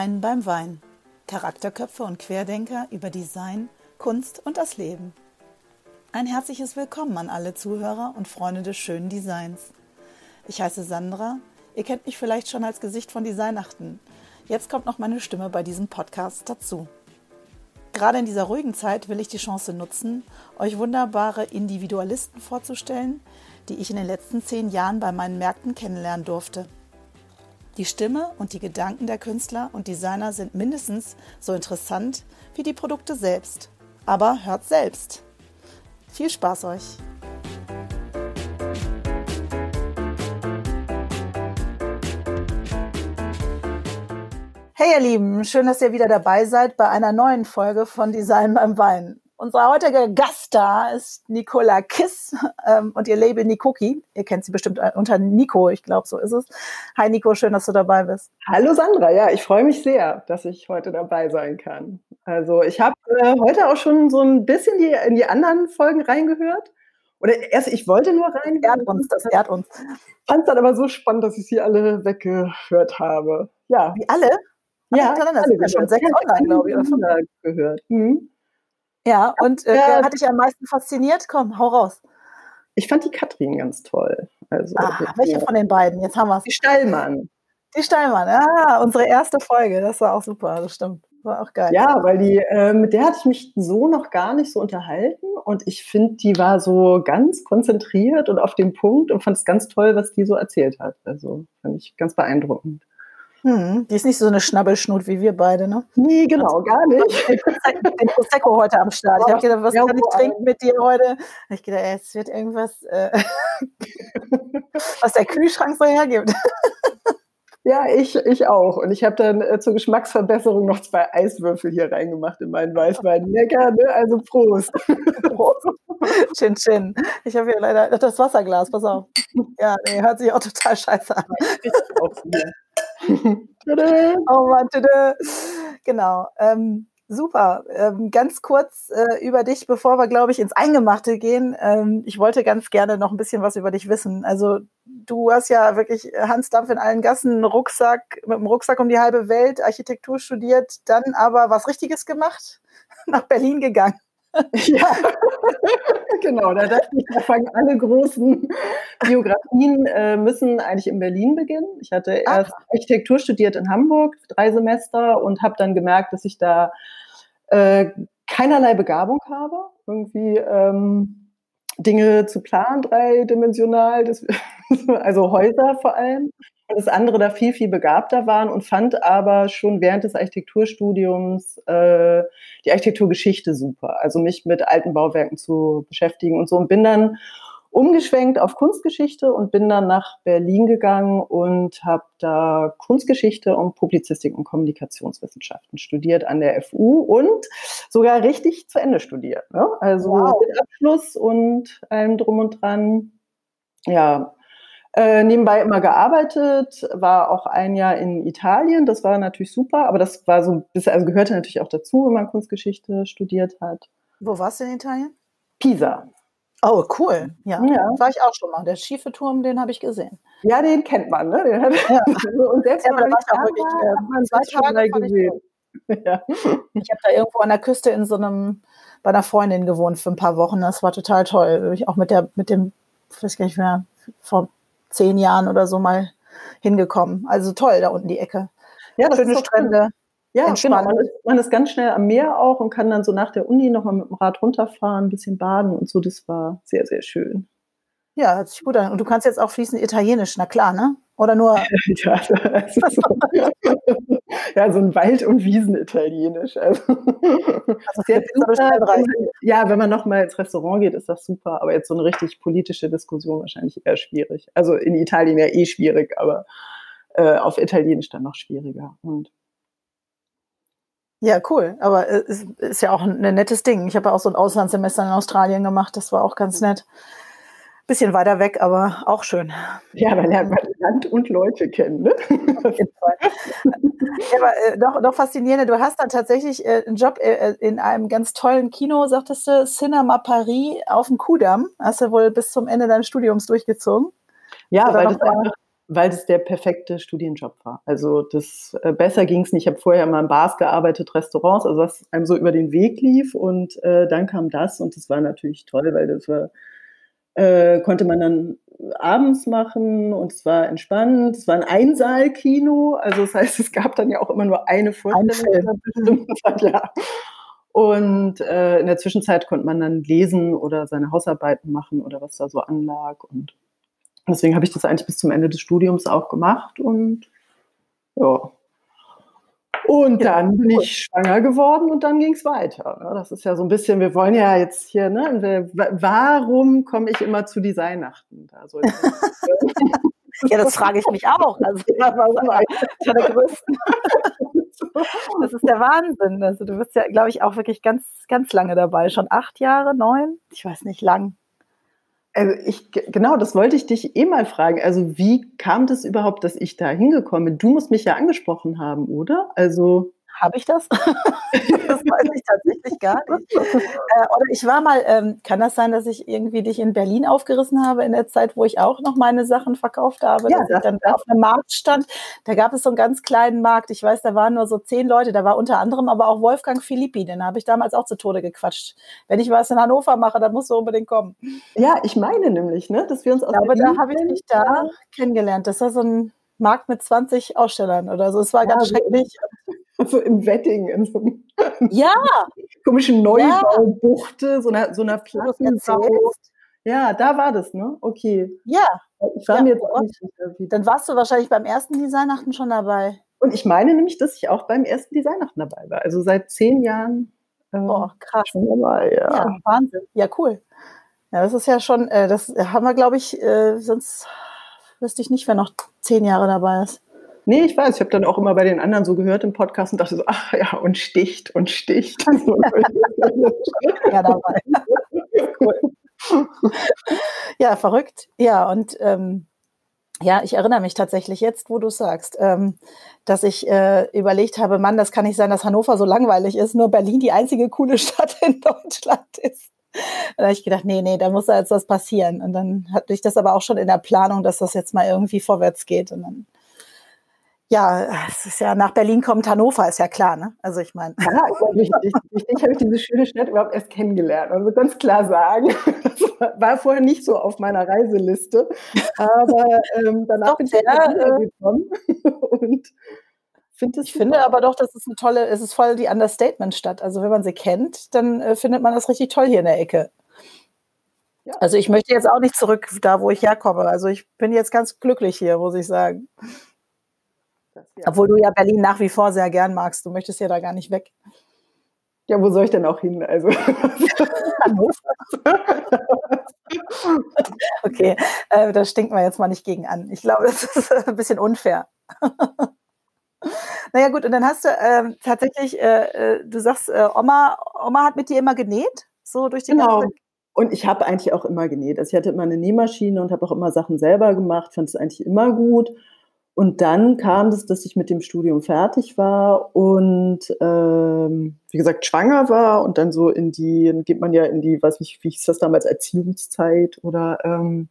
Design beim Wein. Charakterköpfe und Querdenker über Design, Kunst und das Leben. Ein herzliches Willkommen an alle Zuhörer und Freunde des schönen Designs. Ich heiße Sandra. Ihr kennt mich vielleicht schon als Gesicht von Designachten. Jetzt kommt noch meine Stimme bei diesem Podcast dazu. Gerade in dieser ruhigen Zeit will ich die Chance nutzen, euch wunderbare Individualisten vorzustellen, die ich in den letzten zehn Jahren bei meinen Märkten kennenlernen durfte. Die Stimme und die Gedanken der Künstler und Designer sind mindestens so interessant wie die Produkte selbst. Aber hört selbst. Viel Spaß euch! Hey ihr Lieben, schön, dass ihr wieder dabei seid bei einer neuen Folge von Design beim Wein. Unser heutiger Gast da ist Nicola Kiss ähm, und ihr Label Nikoki. Ihr kennt sie bestimmt äh, unter Nico, ich glaube, so ist es. Hi Nico, schön, dass du dabei bist. Hallo Sandra, ja, ich freue mich sehr, dass ich heute dabei sein kann. Also ich habe äh, heute auch schon so ein bisschen die, in die anderen Folgen reingehört. Oder erst, ich wollte nur rein. Ehrt uns, das ehrt uns. Fand es dann aber so spannend, dass ich sie alle weggehört habe. Ja. Wie alle? Ja, das sind ja schon sechs online, glaube ich, oder gehört. Mhm. Ja, und äh, ja. hat dich am meisten fasziniert? Komm, hau raus. Ich fand die Katrin ganz toll. Also, ah, welche von den beiden? Jetzt haben wir es. Die Stallmann. Die Stallmann, ja, unsere erste Folge, das war auch super, das stimmt. War auch geil. Ja, weil die, äh, mit der hatte ich mich so noch gar nicht so unterhalten und ich finde, die war so ganz konzentriert und auf dem Punkt und fand es ganz toll, was die so erzählt hat. Also fand ich ganz beeindruckend. Hm, die ist nicht so eine Schnabbelschnut wie wir beide, ne? Nee, genau, gar nicht. Den Prosecco heute am Start. Ich habe gedacht, was ja, kann ich trinken mit dir heute? Ich gedacht, es wird irgendwas, äh, was der Kühlschrank so hergibt. Ja, ich, ich auch. Und ich habe dann äh, zur Geschmacksverbesserung noch zwei Eiswürfel hier reingemacht in meinen Weißwein. Lecker, ne? Also Prost. Prost. Chin Chin. Ich habe hier leider das Wasserglas, pass auf. Ja, nee, hört sich auch total scheiße an. Oh Mann, tada. Genau. Ähm, super. Ähm, ganz kurz äh, über dich, bevor wir, glaube ich, ins Eingemachte gehen. Ähm, ich wollte ganz gerne noch ein bisschen was über dich wissen. Also du hast ja wirklich Hansdampf in allen Gassen, Rucksack, mit dem Rucksack um die halbe Welt, Architektur studiert, dann aber was Richtiges gemacht, nach Berlin gegangen. Ja, genau. Da dachte ich, da fangen alle großen Biografien äh, müssen eigentlich in Berlin beginnen. Ich hatte ah. erst Architektur studiert in Hamburg, drei Semester, und habe dann gemerkt, dass ich da äh, keinerlei Begabung habe. Irgendwie ähm, Dinge zu planen, dreidimensional, das, also Häuser vor allem und das andere da viel, viel begabter waren und fand aber schon während des Architekturstudiums äh, die Architekturgeschichte super. Also mich mit alten Bauwerken zu beschäftigen und so und bin dann umgeschwenkt auf Kunstgeschichte und bin dann nach Berlin gegangen und habe da Kunstgeschichte und Publizistik und Kommunikationswissenschaften studiert an der FU und sogar richtig zu Ende studiert. Ne? Also wow. mit Abschluss und allem drum und dran. Ja, äh, nebenbei immer gearbeitet, war auch ein Jahr in Italien, das war natürlich super, aber das war so, also gehörte natürlich auch dazu, wenn man Kunstgeschichte studiert hat. Wo warst du in Italien? Pisa. Oh, cool. Ja, ja. war ich auch schon mal. Der schiefe Turm, den habe ich gesehen. Ja, den kennt man, ne? Den hat, ja. und selbst ja, aber da war ich auch wirklich äh, zwei Tage gesehen. Ich, ja. ich habe da irgendwo an der Küste in so einem, bei einer Freundin gewohnt für ein paar Wochen. Das war total toll. Ich auch mit der, mit dem, ich weiß gar nicht mehr, vor zehn Jahren oder so mal hingekommen. Also toll, da unten die Ecke. Ja, das Schöne Strände. Schön. Ja, genau. Man ist, man ist, ganz schnell am Meer auch und kann dann so nach der Uni nochmal mit dem Rad runterfahren, ein bisschen baden und so. Das war sehr, sehr schön. Ja, hört sich gut an. Und du kannst jetzt auch fließend Italienisch, na klar, ne? Oder nur. ja, so, ja, so ein Wald- und Wiesen-Italienisch. Also, also sehr super. Ja, wenn man nochmal ins Restaurant geht, ist das super. Aber jetzt so eine richtig politische Diskussion wahrscheinlich eher schwierig. Also in Italien ja eh schwierig, aber äh, auf Italienisch dann noch schwieriger. Und ja, cool. Aber es ist ja auch ein nettes Ding. Ich habe ja auch so ein Auslandssemester in Australien gemacht. Das war auch ganz nett. Bisschen weiter weg, aber auch schön. Ja, da lernt man Land und Leute kennen. Ne? Auf jeden Fall. ja, aber äh, doch, doch faszinierend. Du hast dann tatsächlich äh, einen Job äh, äh, in einem ganz tollen Kino, sagtest du, Cinema Paris auf dem Kudamm. Hast du wohl bis zum Ende deines Studiums durchgezogen? Ja, weil das, einfach, weil das der perfekte Studienjob war. Also das äh, besser ging es nicht. Ich habe vorher immer in Bars gearbeitet, Restaurants, also was einem so über den Weg lief. Und äh, dann kam das und das war natürlich toll, weil das war, äh, konnte man dann abends machen und es war entspannend. Es war ein Einsaalkino, also das heißt, es gab dann ja auch immer nur eine Vorstellung. Ein. Und äh, in der Zwischenzeit konnte man dann lesen oder seine Hausarbeiten machen oder was da so anlag. Und deswegen habe ich das eigentlich bis zum Ende des Studiums auch gemacht und ja. Und dann bin ich schwanger geworden und dann ging es weiter. Ne? Das ist ja so ein bisschen, wir wollen ja jetzt hier, ne, warum komme ich immer zu Designachten? Also, ja, das frage ich mich auch. Also. Das ist der Wahnsinn. Also du bist ja, glaube ich, auch wirklich ganz, ganz lange dabei. Schon acht Jahre, neun? Ich weiß nicht, lang. Also ich, genau, das wollte ich dich eh mal fragen. Also wie kam das überhaupt, dass ich da hingekommen bin? Du musst mich ja angesprochen haben, oder? Also habe ich das? das weiß ich tatsächlich gar nicht. Äh, oder ich war mal, ähm, kann das sein, dass ich irgendwie dich in Berlin aufgerissen habe in der Zeit, wo ich auch noch meine Sachen verkauft habe? Ja, dass das, ich dann da auf einem Markt stand. Da gab es so einen ganz kleinen Markt. Ich weiß, da waren nur so zehn Leute. Da war unter anderem aber auch Wolfgang Philippi. Den habe ich damals auch zu Tode gequatscht. Wenn ich was in Hannover mache, dann musst du unbedingt kommen. Ja, ich meine nämlich, ne, dass wir uns aus Aber da habe ich dich da kennengelernt. Das war so ein Markt mit 20 Ausstellern oder so. Es war ja, ganz schrecklich so im Wetting, in so einem ja. komischen Neubaubuchte, so einer, so einer Plattenbau. Ja, da war das, ne? Okay. Ja. Ich war ja, mir jetzt auch nicht sicher, Dann warst du wahrscheinlich beim ersten Designachten schon dabei. Und ich meine nämlich, dass ich auch beim ersten Designachten dabei war. Also seit zehn Jahren. Ähm, Boah, krass. Schon dabei, ja. ja. Wahnsinn. Ja, cool. Ja, das ist ja schon, äh, das haben wir, glaube ich, äh, sonst wüsste ich nicht, wer noch zehn Jahre dabei ist. Nee, ich weiß. Ich habe dann auch immer bei den anderen so gehört im Podcast und dachte so, ach ja, und sticht und sticht. ja, dabei. cool. Ja, verrückt. Ja, und ähm, ja, ich erinnere mich tatsächlich jetzt, wo du sagst, ähm, dass ich äh, überlegt habe, Mann, das kann nicht sein, dass Hannover so langweilig ist, nur Berlin die einzige coole Stadt in Deutschland ist. Da habe ich gedacht, nee, nee, da muss da jetzt was passieren. Und dann hatte ich das aber auch schon in der Planung, dass das jetzt mal irgendwie vorwärts geht. Und dann ja, es ist ja nach Berlin kommt Hannover, ist ja klar, ne? Also ich meine. Ja, durch, durch, durch dich habe ich diese schöne Stadt überhaupt erst kennengelernt. Also ganz klar sagen. Das war vorher nicht so auf meiner Reiseliste. Aber ähm, danach doch, bin ich ja, äh, gekommen und finde Ich finde aber doch, das ist eine tolle, es ist voll die Understatement-Stadt. Also wenn man sie kennt, dann äh, findet man das richtig toll hier in der Ecke. Ja. Also ich möchte jetzt auch nicht zurück da, wo ich herkomme. Also ich bin jetzt ganz glücklich hier, muss ich sagen. Ja. Obwohl du ja Berlin nach wie vor sehr gern magst. Du möchtest ja da gar nicht weg. Ja, wo soll ich denn auch hin? Also. okay, äh, da stinken wir jetzt mal nicht gegen an. Ich glaube, das ist ein bisschen unfair. naja, gut, und dann hast du ähm, tatsächlich, äh, äh, du sagst, äh, Oma, Oma hat mit dir immer genäht, so durch die genau. ganze und ich habe eigentlich auch immer genäht. Also ich hatte immer eine Nähmaschine und habe auch immer Sachen selber gemacht, fand es eigentlich immer gut. Und dann kam es, dass ich mit dem Studium fertig war und ähm, wie gesagt schwanger war und dann so in die, dann geht man ja in die, weiß nicht, wie hieß das damals, Erziehungszeit oder ähm,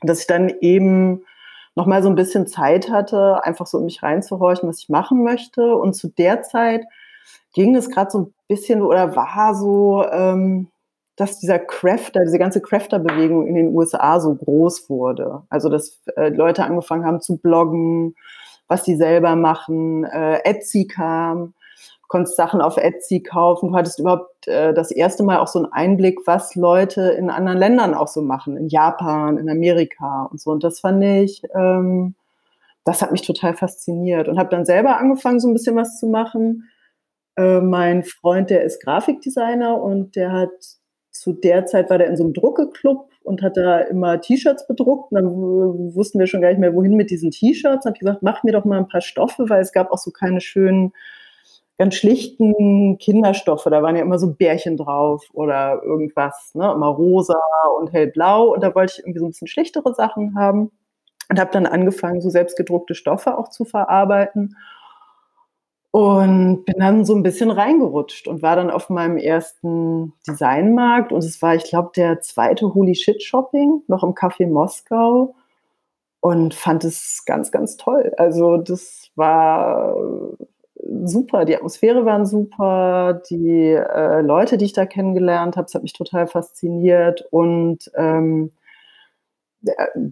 dass ich dann eben noch mal so ein bisschen Zeit hatte, einfach so in mich reinzuhorchen, was ich machen möchte. Und zu der Zeit ging es gerade so ein bisschen oder war so, ähm, dass dieser Crafter, diese ganze Crafter-Bewegung in den USA so groß wurde. Also dass äh, Leute angefangen haben zu bloggen, was sie selber machen. Äh, Etsy kam, konntest Sachen auf Etsy kaufen. Du hattest überhaupt äh, das erste Mal auch so einen Einblick, was Leute in anderen Ländern auch so machen, in Japan, in Amerika und so. Und das fand ich, ähm, das hat mich total fasziniert und habe dann selber angefangen, so ein bisschen was zu machen. Äh, mein Freund, der ist Grafikdesigner und der hat zu der Zeit war der in so einem Druckeclub und hat da immer T-Shirts bedruckt. Und dann wussten wir schon gar nicht mehr, wohin mit diesen T-Shirts. Dann habe ich gesagt, mach mir doch mal ein paar Stoffe, weil es gab auch so keine schönen, ganz schlichten Kinderstoffe. Da waren ja immer so Bärchen drauf oder irgendwas, ne? immer rosa und hellblau. Und da wollte ich irgendwie so ein bisschen schlichtere Sachen haben und habe dann angefangen, so selbstgedruckte Stoffe auch zu verarbeiten und bin dann so ein bisschen reingerutscht und war dann auf meinem ersten Designmarkt. Und es war, ich glaube, der zweite Holy Shit Shopping, noch im Café Moskau. und fand es ganz, ganz toll. Also das war super, die Atmosphäre waren super, die äh, Leute, die ich da kennengelernt habe, das hat mich total fasziniert und ähm,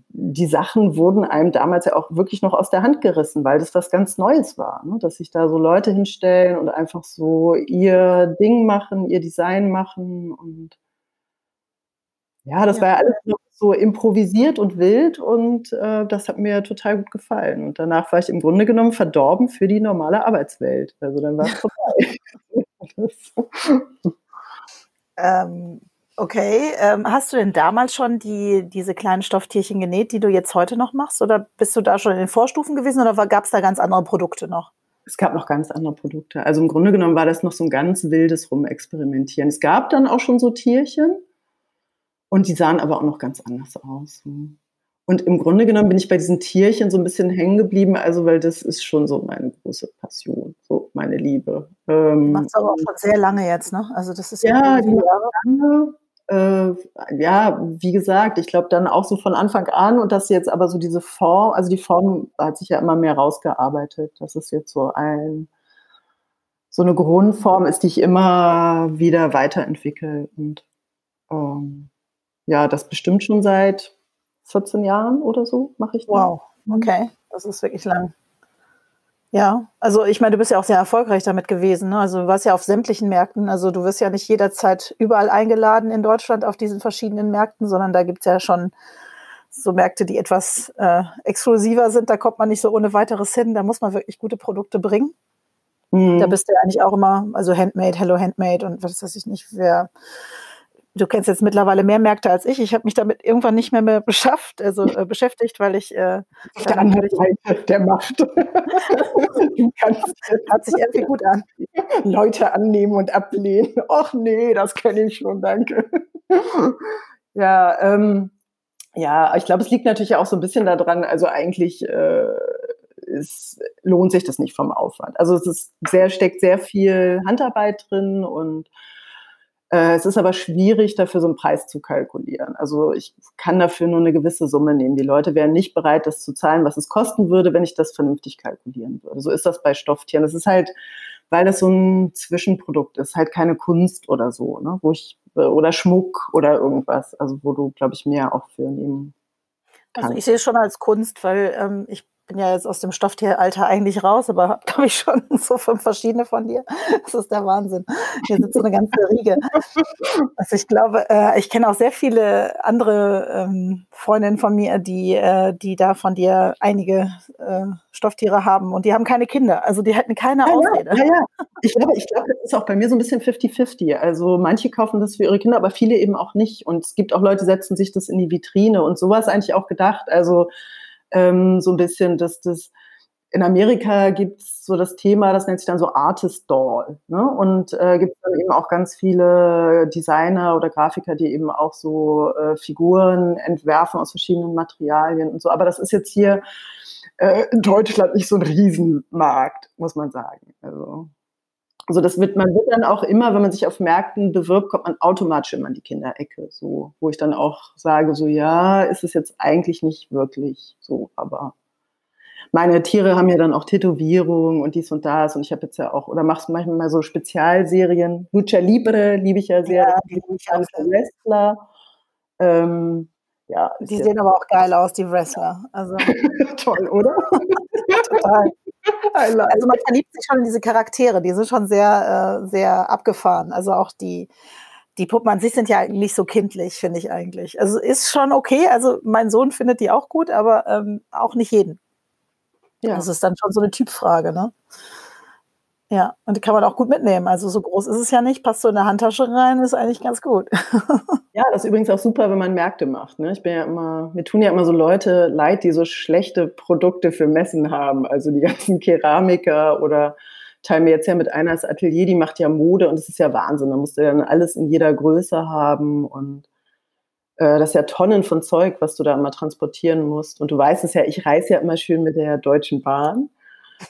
die Sachen wurden einem damals ja auch wirklich noch aus der Hand gerissen, weil das was ganz Neues war, ne? dass sich da so Leute hinstellen und einfach so ihr Ding machen, ihr Design machen und ja, das ja. war ja alles so improvisiert und wild und äh, das hat mir total gut gefallen. Und danach war ich im Grunde genommen verdorben für die normale Arbeitswelt. Also dann war es vorbei. ähm, okay, ähm, hast du denn damals schon die, diese kleinen Stofftierchen genäht, die du jetzt heute noch machst? Oder bist du da schon in den Vorstufen gewesen oder gab es da ganz andere Produkte noch? Es gab noch ganz andere Produkte. Also im Grunde genommen war das noch so ein ganz wildes Rumexperimentieren. Es gab dann auch schon so Tierchen, und die sahen aber auch noch ganz anders aus. Und im Grunde genommen bin ich bei diesen Tierchen so ein bisschen hängen geblieben, also weil das ist schon so meine große Passion, so meine Liebe. Ähm, Machst aber auch schon sehr lange jetzt, ne? Also das ist ja, ja die lange. Äh, ja, wie gesagt, ich glaube dann auch so von Anfang an und das jetzt aber so diese Form, also die Form hat sich ja immer mehr rausgearbeitet. Das ist jetzt so ein so eine Grundform ist, die ich immer wieder weiterentwickle und ähm, ja, das bestimmt schon seit 14 Jahren oder so mache ich. Das. Wow, okay, das ist wirklich lang. Ja, also ich meine, du bist ja auch sehr erfolgreich damit gewesen. Ne? Also du warst ja auf sämtlichen Märkten. Also du wirst ja nicht jederzeit überall eingeladen in Deutschland auf diesen verschiedenen Märkten, sondern da gibt es ja schon so Märkte, die etwas äh, exklusiver sind. Da kommt man nicht so ohne weiteres hin. Da muss man wirklich gute Produkte bringen. Mhm. Da bist du ja eigentlich auch immer, also Handmade, Hello Handmade und was weiß ich nicht, wer du kennst jetzt mittlerweile mehr Märkte als ich. Ich habe mich damit irgendwann nicht mehr, mehr beschafft, also äh, beschäftigt, weil ich äh, auf der anderen Seite der Macht. du kannst, hört sich irgendwie gut an. Leute annehmen und ablehnen. Ach nee, das kenne ich schon, danke. ja, ähm, ja, ich glaube, es liegt natürlich auch so ein bisschen daran, also eigentlich äh, es lohnt sich das nicht vom Aufwand. Also es ist sehr, steckt sehr viel Handarbeit drin und es ist aber schwierig, dafür so einen Preis zu kalkulieren. Also ich kann dafür nur eine gewisse Summe nehmen. Die Leute wären nicht bereit, das zu zahlen, was es kosten würde, wenn ich das vernünftig kalkulieren würde. So ist das bei Stofftieren. Das ist halt, weil das so ein Zwischenprodukt ist, halt keine Kunst oder so, ne? wo ich oder Schmuck oder irgendwas, also wo du, glaube ich, mehr auch für nehmen kannst. Also ich sehe es schon als Kunst, weil ähm, ich bin ja jetzt aus dem Stofftieralter eigentlich raus, aber habe, glaube ich, schon so fünf verschiedene von dir. Das ist der Wahnsinn. Hier sitzt so eine ganze Riege. Also ich glaube, äh, ich kenne auch sehr viele andere ähm, Freundinnen von mir, die, äh, die da von dir einige äh, Stofftiere haben und die haben keine Kinder. Also die hätten keine ja, Ausrede. Ja, ja. Ich glaube, ich glaube, das ist auch bei mir so ein bisschen 50-50. Also manche kaufen das für ihre Kinder, aber viele eben auch nicht. Und es gibt auch Leute, die setzen sich das in die Vitrine und sowas eigentlich auch gedacht. Also ähm, so ein bisschen, dass das in Amerika gibt es so das Thema, das nennt sich dann so Artist Doll. Ne? Und äh, gibt dann eben auch ganz viele Designer oder Grafiker, die eben auch so äh, Figuren entwerfen aus verschiedenen Materialien und so. Aber das ist jetzt hier äh, in Deutschland nicht so ein Riesenmarkt, muss man sagen. Also also das wird, man wird dann auch immer, wenn man sich auf Märkten bewirbt, kommt man automatisch immer in die Kinderecke, so, wo ich dann auch sage, so ja, ist es jetzt eigentlich nicht wirklich so, aber meine Tiere haben ja dann auch Tätowierungen und dies und das und ich habe jetzt ja auch, oder machst manchmal mal so Spezialserien. Lucha Libre liebe ich ja sehr, ja, die ich als Wrestler. Ähm, ja, die sehen aber auch geil aus, die Wrestler. Also. Toll, oder? Total. Also man verliebt sich schon in diese Charaktere, die sind schon sehr, äh, sehr abgefahren. Also auch die, die Puppen an sich sind ja nicht so kindlich, finde ich eigentlich. Also ist schon okay. Also mein Sohn findet die auch gut, aber ähm, auch nicht jeden. Ja. Das ist dann schon so eine Typfrage, ne? Ja, und die kann man auch gut mitnehmen. Also so groß ist es ja nicht, passt so in der Handtasche rein, ist eigentlich ganz gut. ja, das ist übrigens auch super, wenn man Märkte macht. Ne? Ich bin ja immer, mir tun ja immer so Leute leid, die so schlechte Produkte für Messen haben. Also die ganzen Keramiker oder teilen mir jetzt ja mit einer das Atelier, die macht ja Mode und das ist ja Wahnsinn. Da musst du dann alles in jeder Größe haben und äh, das ist ja Tonnen von Zeug, was du da immer transportieren musst. Und du weißt es ja, ich reise ja immer schön mit der Deutschen Bahn.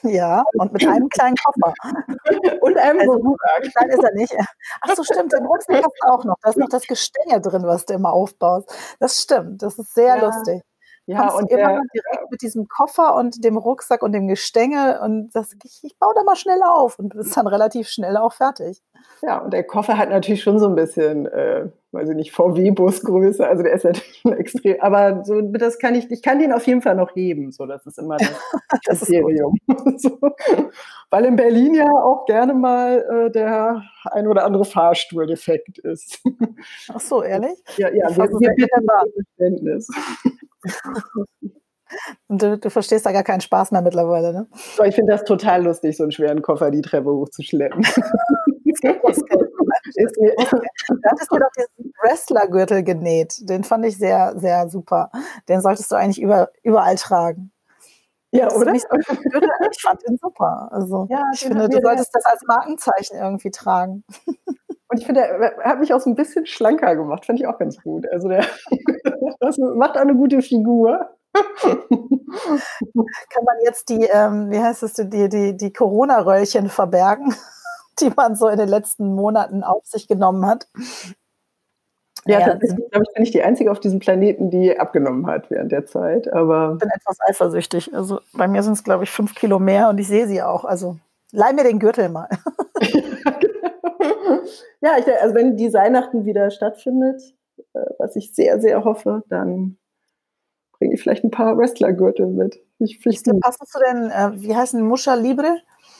Ja, und mit einem kleinen Koffer. und einem also, Rucksack. Klein ist er nicht. Ach so, stimmt, den Rucksack hast du auch noch. Da ist noch das Gestänge drin, was du immer aufbaust. Das stimmt, das ist sehr ja. lustig. Ja, und immer der, direkt mit diesem Koffer und dem Rucksack und dem Gestänge und das, ich, ich baue da mal schnell auf und ist dann relativ schnell auch fertig. Ja, und der Koffer hat natürlich schon so ein bisschen, äh, weiß ich nicht, VW-Busgröße, also der ist natürlich extrem, aber so, das kann ich, ich kann den auf jeden Fall noch heben, so, das ist immer das, das Kriterium. so. Weil in Berlin ja auch gerne mal äh, der ein oder andere Fahrstuhl defekt ist. Ach so, ehrlich? Ja, ja, wir, wir bitten Verständnis. Und du, du, verstehst da gar keinen Spaß mehr mittlerweile, ne? Ich finde das total lustig, so einen schweren Koffer die Treppe hochzuschleppen. du hattest mir doch diesen Wrestlergürtel genäht. Den fand ich sehr, sehr super. Den solltest du eigentlich über, überall tragen. Ja, oder? ich fand den super. Also ja, ich finde, du solltest das als Markenzeichen irgendwie tragen. Und ich finde, er hat mich auch so ein bisschen schlanker gemacht. Fand ich auch ganz gut. Also der das macht eine gute Figur. Kann man jetzt die, ähm, wie heißt es, die, die, die Corona-Röllchen verbergen, die man so in den letzten Monaten auf sich genommen hat? Ja, ja tatsächlich, glaube ich, bin ich die Einzige auf diesem Planeten, die abgenomnom hat während der Zeit. Aber ich bin etwas eifersüchtig. Also bei mir sind es, glaube ich, fünf Kilo mehr und ich sehe sie auch. Also leih mir den Gürtel mal. ja, ich, also wenn die Weihnachten wieder stattfindet, äh, was ich sehr, sehr hoffe, dann bringe ich vielleicht ein paar Wrestlergürtel mit. Ich, Passest du denn, äh, wie heißen Muscha Libre?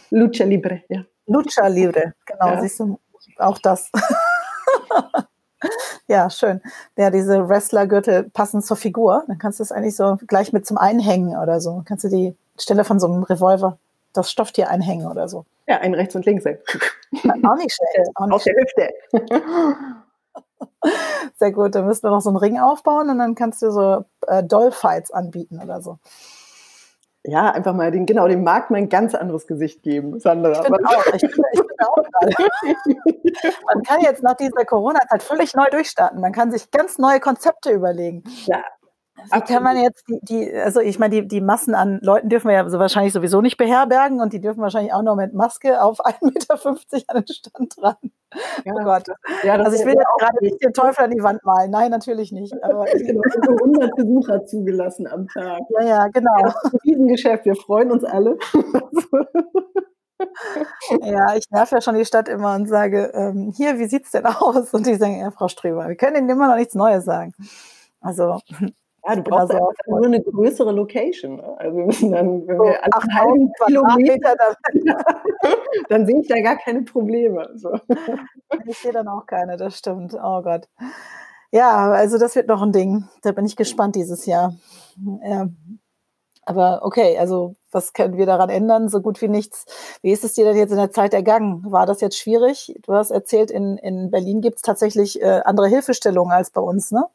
Lucha Libre, ja. Lucha Libre, genau, ja. siehst du, auch das. ja, schön. Ja, diese Wrestlergürtel passen zur Figur. Dann kannst du es eigentlich so gleich mit zum Einhängen oder so. Kannst du die Stelle von so einem Revolver, das Stofftier einhängen oder so. Ja, einen rechts und links. Auch nicht schlecht. Auch nicht Auf der Hüfte. Sehr gut, dann müssen wir noch so einen Ring aufbauen und dann kannst du so äh, Dollfights anbieten oder so. Ja, einfach mal den, genau, dem Markt mal ein ganz anderes Gesicht geben, Sandra. Ich finde auch, ich finde, ich auch gerade. Man kann jetzt nach dieser Corona-Zeit völlig neu durchstarten. Man kann sich ganz neue Konzepte überlegen. Ja, wie kann man jetzt die, die also ich meine, die, die Massen an Leuten dürfen wir ja so wahrscheinlich sowieso nicht beherbergen und die dürfen wahrscheinlich auch noch mit Maske auf 1,50 Meter an den Stand ran. Ja, oh Gott. Ja, also ich will jetzt gerade nicht den Teufel an die Wand malen. Nein, natürlich nicht. Aber genau, 100 Besucher zugelassen am Tag. Ja, ja, genau. Das ist ein Riesengeschäft. Wir freuen uns alle. ja, ich nerv ja schon die Stadt immer und sage, ähm, hier, wie sieht es denn aus? Und die sagen, ja, Frau Ströber, wir können Ihnen immer noch nichts Neues sagen. Also ja, du brauchst also nur eine größere Location. Ne? Also wir müssen dann, wenn so wir einen halben Kilometer, dann, dann sehe ich da gar keine Probleme. So. Ich sehe dann auch keine, das stimmt. Oh Gott. Ja, also das wird noch ein Ding. Da bin ich gespannt dieses Jahr. Ja. Aber okay, also was können wir daran ändern? So gut wie nichts. Wie ist es dir denn jetzt in der Zeit ergangen? War das jetzt schwierig? Du hast erzählt, in, in Berlin gibt es tatsächlich äh, andere Hilfestellungen als bei uns, ne?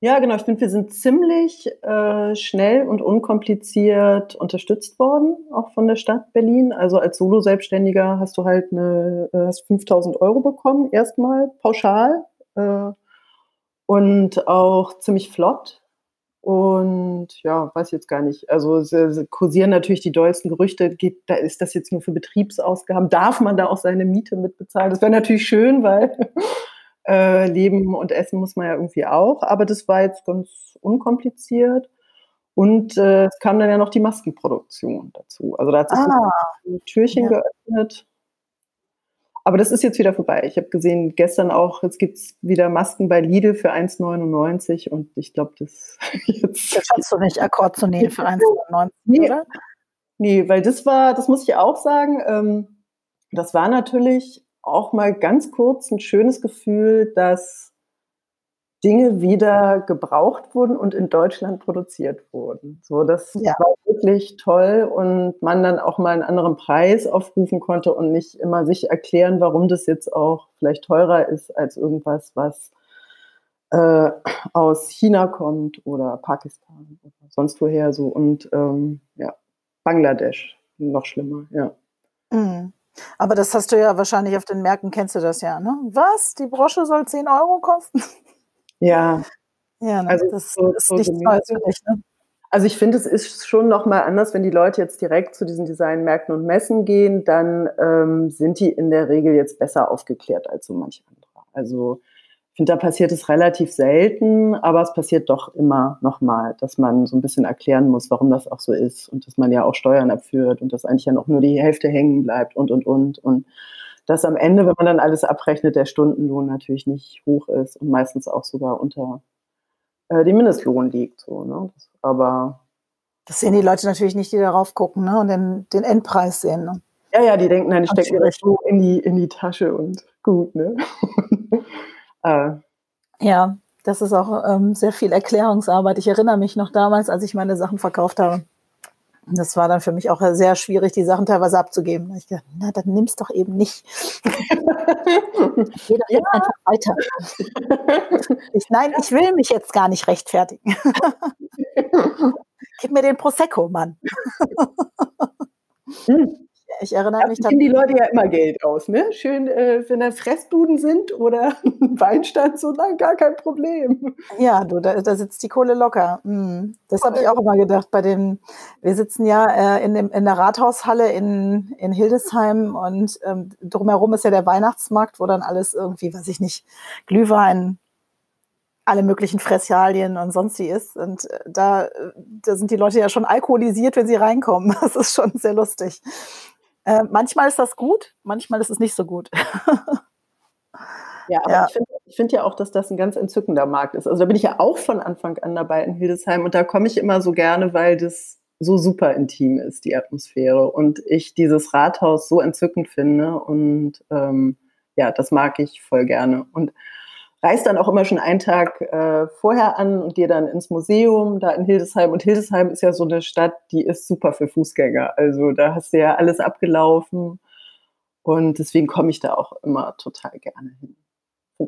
Ja, genau. Ich finde, wir sind ziemlich äh, schnell und unkompliziert unterstützt worden, auch von der Stadt Berlin. Also als Solo-Selbstständiger hast du halt eine, äh, hast 5000 Euro bekommen, erstmal pauschal äh, und auch ziemlich flott. Und ja, weiß jetzt gar nicht. Also sie kursieren natürlich die dollsten Gerüchte. Geht, da ist das jetzt nur für Betriebsausgaben? Darf man da auch seine Miete mitbezahlen? Das wäre natürlich schön, weil äh, leben und essen muss man ja irgendwie auch. Aber das war jetzt ganz unkompliziert. Und äh, es kam dann ja noch die Maskenproduktion dazu. Also da hat sich ah, ein Türchen ja. geöffnet. Aber das ist jetzt wieder vorbei. Ich habe gesehen, gestern auch, jetzt gibt es wieder Masken bei Lidl für 1,99 und ich glaube, das jetzt. Das schaffst du nicht, Akkord zu nähen für 1,99, nee, oder? Nee, weil das war, das muss ich auch sagen, ähm, das war natürlich auch mal ganz kurz ein schönes Gefühl, dass Dinge wieder gebraucht wurden und in Deutschland produziert wurden. So, das ja. war wirklich toll und man dann auch mal einen anderen Preis aufrufen konnte und nicht immer sich erklären, warum das jetzt auch vielleicht teurer ist als irgendwas, was äh, aus China kommt oder Pakistan oder sonst woher so und ähm, ja, Bangladesch noch schlimmer, ja. Mhm. Aber das hast du ja wahrscheinlich auf den Märkten, kennst du das ja, ne? Was? Die Brosche soll 10 Euro kosten? Ja. Ja, ne? also das so, ist so nicht Neues für dich, ne? Also ich finde, es ist schon nochmal anders, wenn die Leute jetzt direkt zu diesen Designmärkten und Messen gehen, dann ähm, sind die in der Regel jetzt besser aufgeklärt als so manche andere. Also Ich finde, da passiert es relativ selten, aber es passiert doch immer nochmal, dass man so ein bisschen erklären muss, warum das auch so ist und dass man ja auch Steuern abführt und dass eigentlich ja noch nur die Hälfte hängen bleibt und, und, und. Und dass am Ende, wenn man dann alles abrechnet, der Stundenlohn natürlich nicht hoch ist und meistens auch sogar unter äh, dem Mindestlohn liegt. So, ne? Das, aber das sehen die Leute natürlich nicht, die darauf gucken ne? und den, den Endpreis sehen. Ne? Ja, ja, die denken, nein, ich stecke mir das so in die, in die Tasche und gut. Ne? Äh. Ja, das ist auch ähm, sehr viel Erklärungsarbeit. Ich erinnere mich noch damals, als ich meine Sachen verkauft habe. Das war dann für mich auch sehr schwierig, die Sachen teilweise abzugeben. Ich dachte, na, dann nimm's doch eben nicht. Geh doch ja. jetzt einfach weiter. ich, nein, ich will mich jetzt gar nicht rechtfertigen. Gib mir den Prosecco, Mann. hm ich erinnere mich. Da geben die Leute ja immer Geld aus, ne? Schön, äh, wenn da Fressbuden sind oder ein Weinstand, so lang gar kein Problem. Ja, du, da, da sitzt die Kohle locker. Mhm. Das habe ich auch immer gedacht bei den, wir sitzen ja äh, in, dem, in der Rathaushalle in, in Hildesheim und ähm, drumherum ist ja der Weihnachtsmarkt, wo dann alles irgendwie, weiß ich nicht, Glühwein, alle möglichen Fressalien und sonst wie ist. Und äh, da, da sind die Leute ja schon alkoholisiert, wenn sie reinkommen. Das ist schon sehr lustig. Äh, manchmal ist das gut, manchmal ist es nicht so gut. Ja, aber ja. ich finde find ja auch, dass das ein ganz entzückender Markt ist. Also da bin ich ja auch von Anfang an dabei in Hildesheim und da komme ich immer so gerne, weil das so super intim ist, die Atmosphäre. Und ich dieses Rathaus so entzückend finde und ähm, ja, das mag ich voll gerne. Und reist dann auch immer schon einen Tag äh, vorher an und gehe dann ins Museum da in Hildesheim. Und Hildesheim ist ja so eine Stadt, die ist super für Fußgänger. Also da hast du ja alles abgelaufen. Und deswegen komme ich da auch immer total gerne hin.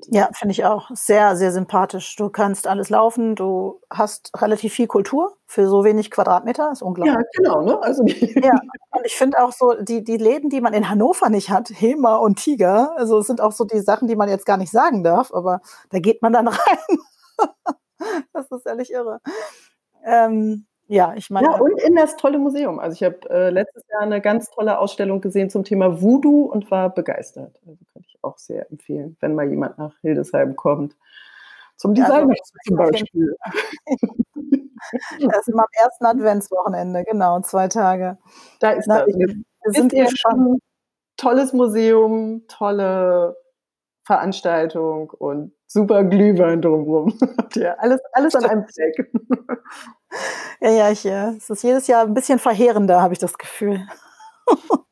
Ja, finde ich auch. Sehr, sehr sympathisch. Du kannst alles laufen, du hast relativ viel Kultur für so wenig Quadratmeter, ist unglaublich. Ja, genau, ne? Also ja, ich finde auch so, die, die Läden, die man in Hannover nicht hat, Hema und Tiger, also sind auch so die Sachen, die man jetzt gar nicht sagen darf, aber da geht man dann rein. das ist ehrlich irre. Ähm, ja, ich meine. Ja, und in das tolle Museum. Also ich habe äh, letztes Jahr eine ganz tolle Ausstellung gesehen zum Thema Voodoo und war begeistert. Also kann ich auch sehr empfehlen, wenn mal jemand nach Hildesheim kommt. Zum Design ja, zum Beispiel. das ist immer am ersten Adventswochenende, genau, zwei Tage. Da ist Na, das. Wir, sind hier schon tolles Museum, tolle Veranstaltung und super Glühwein drumherum. ja, alles, alles an einem Fleck. ja, ja, ich, ja, es ist jedes Jahr ein bisschen verheerender, habe ich das Gefühl.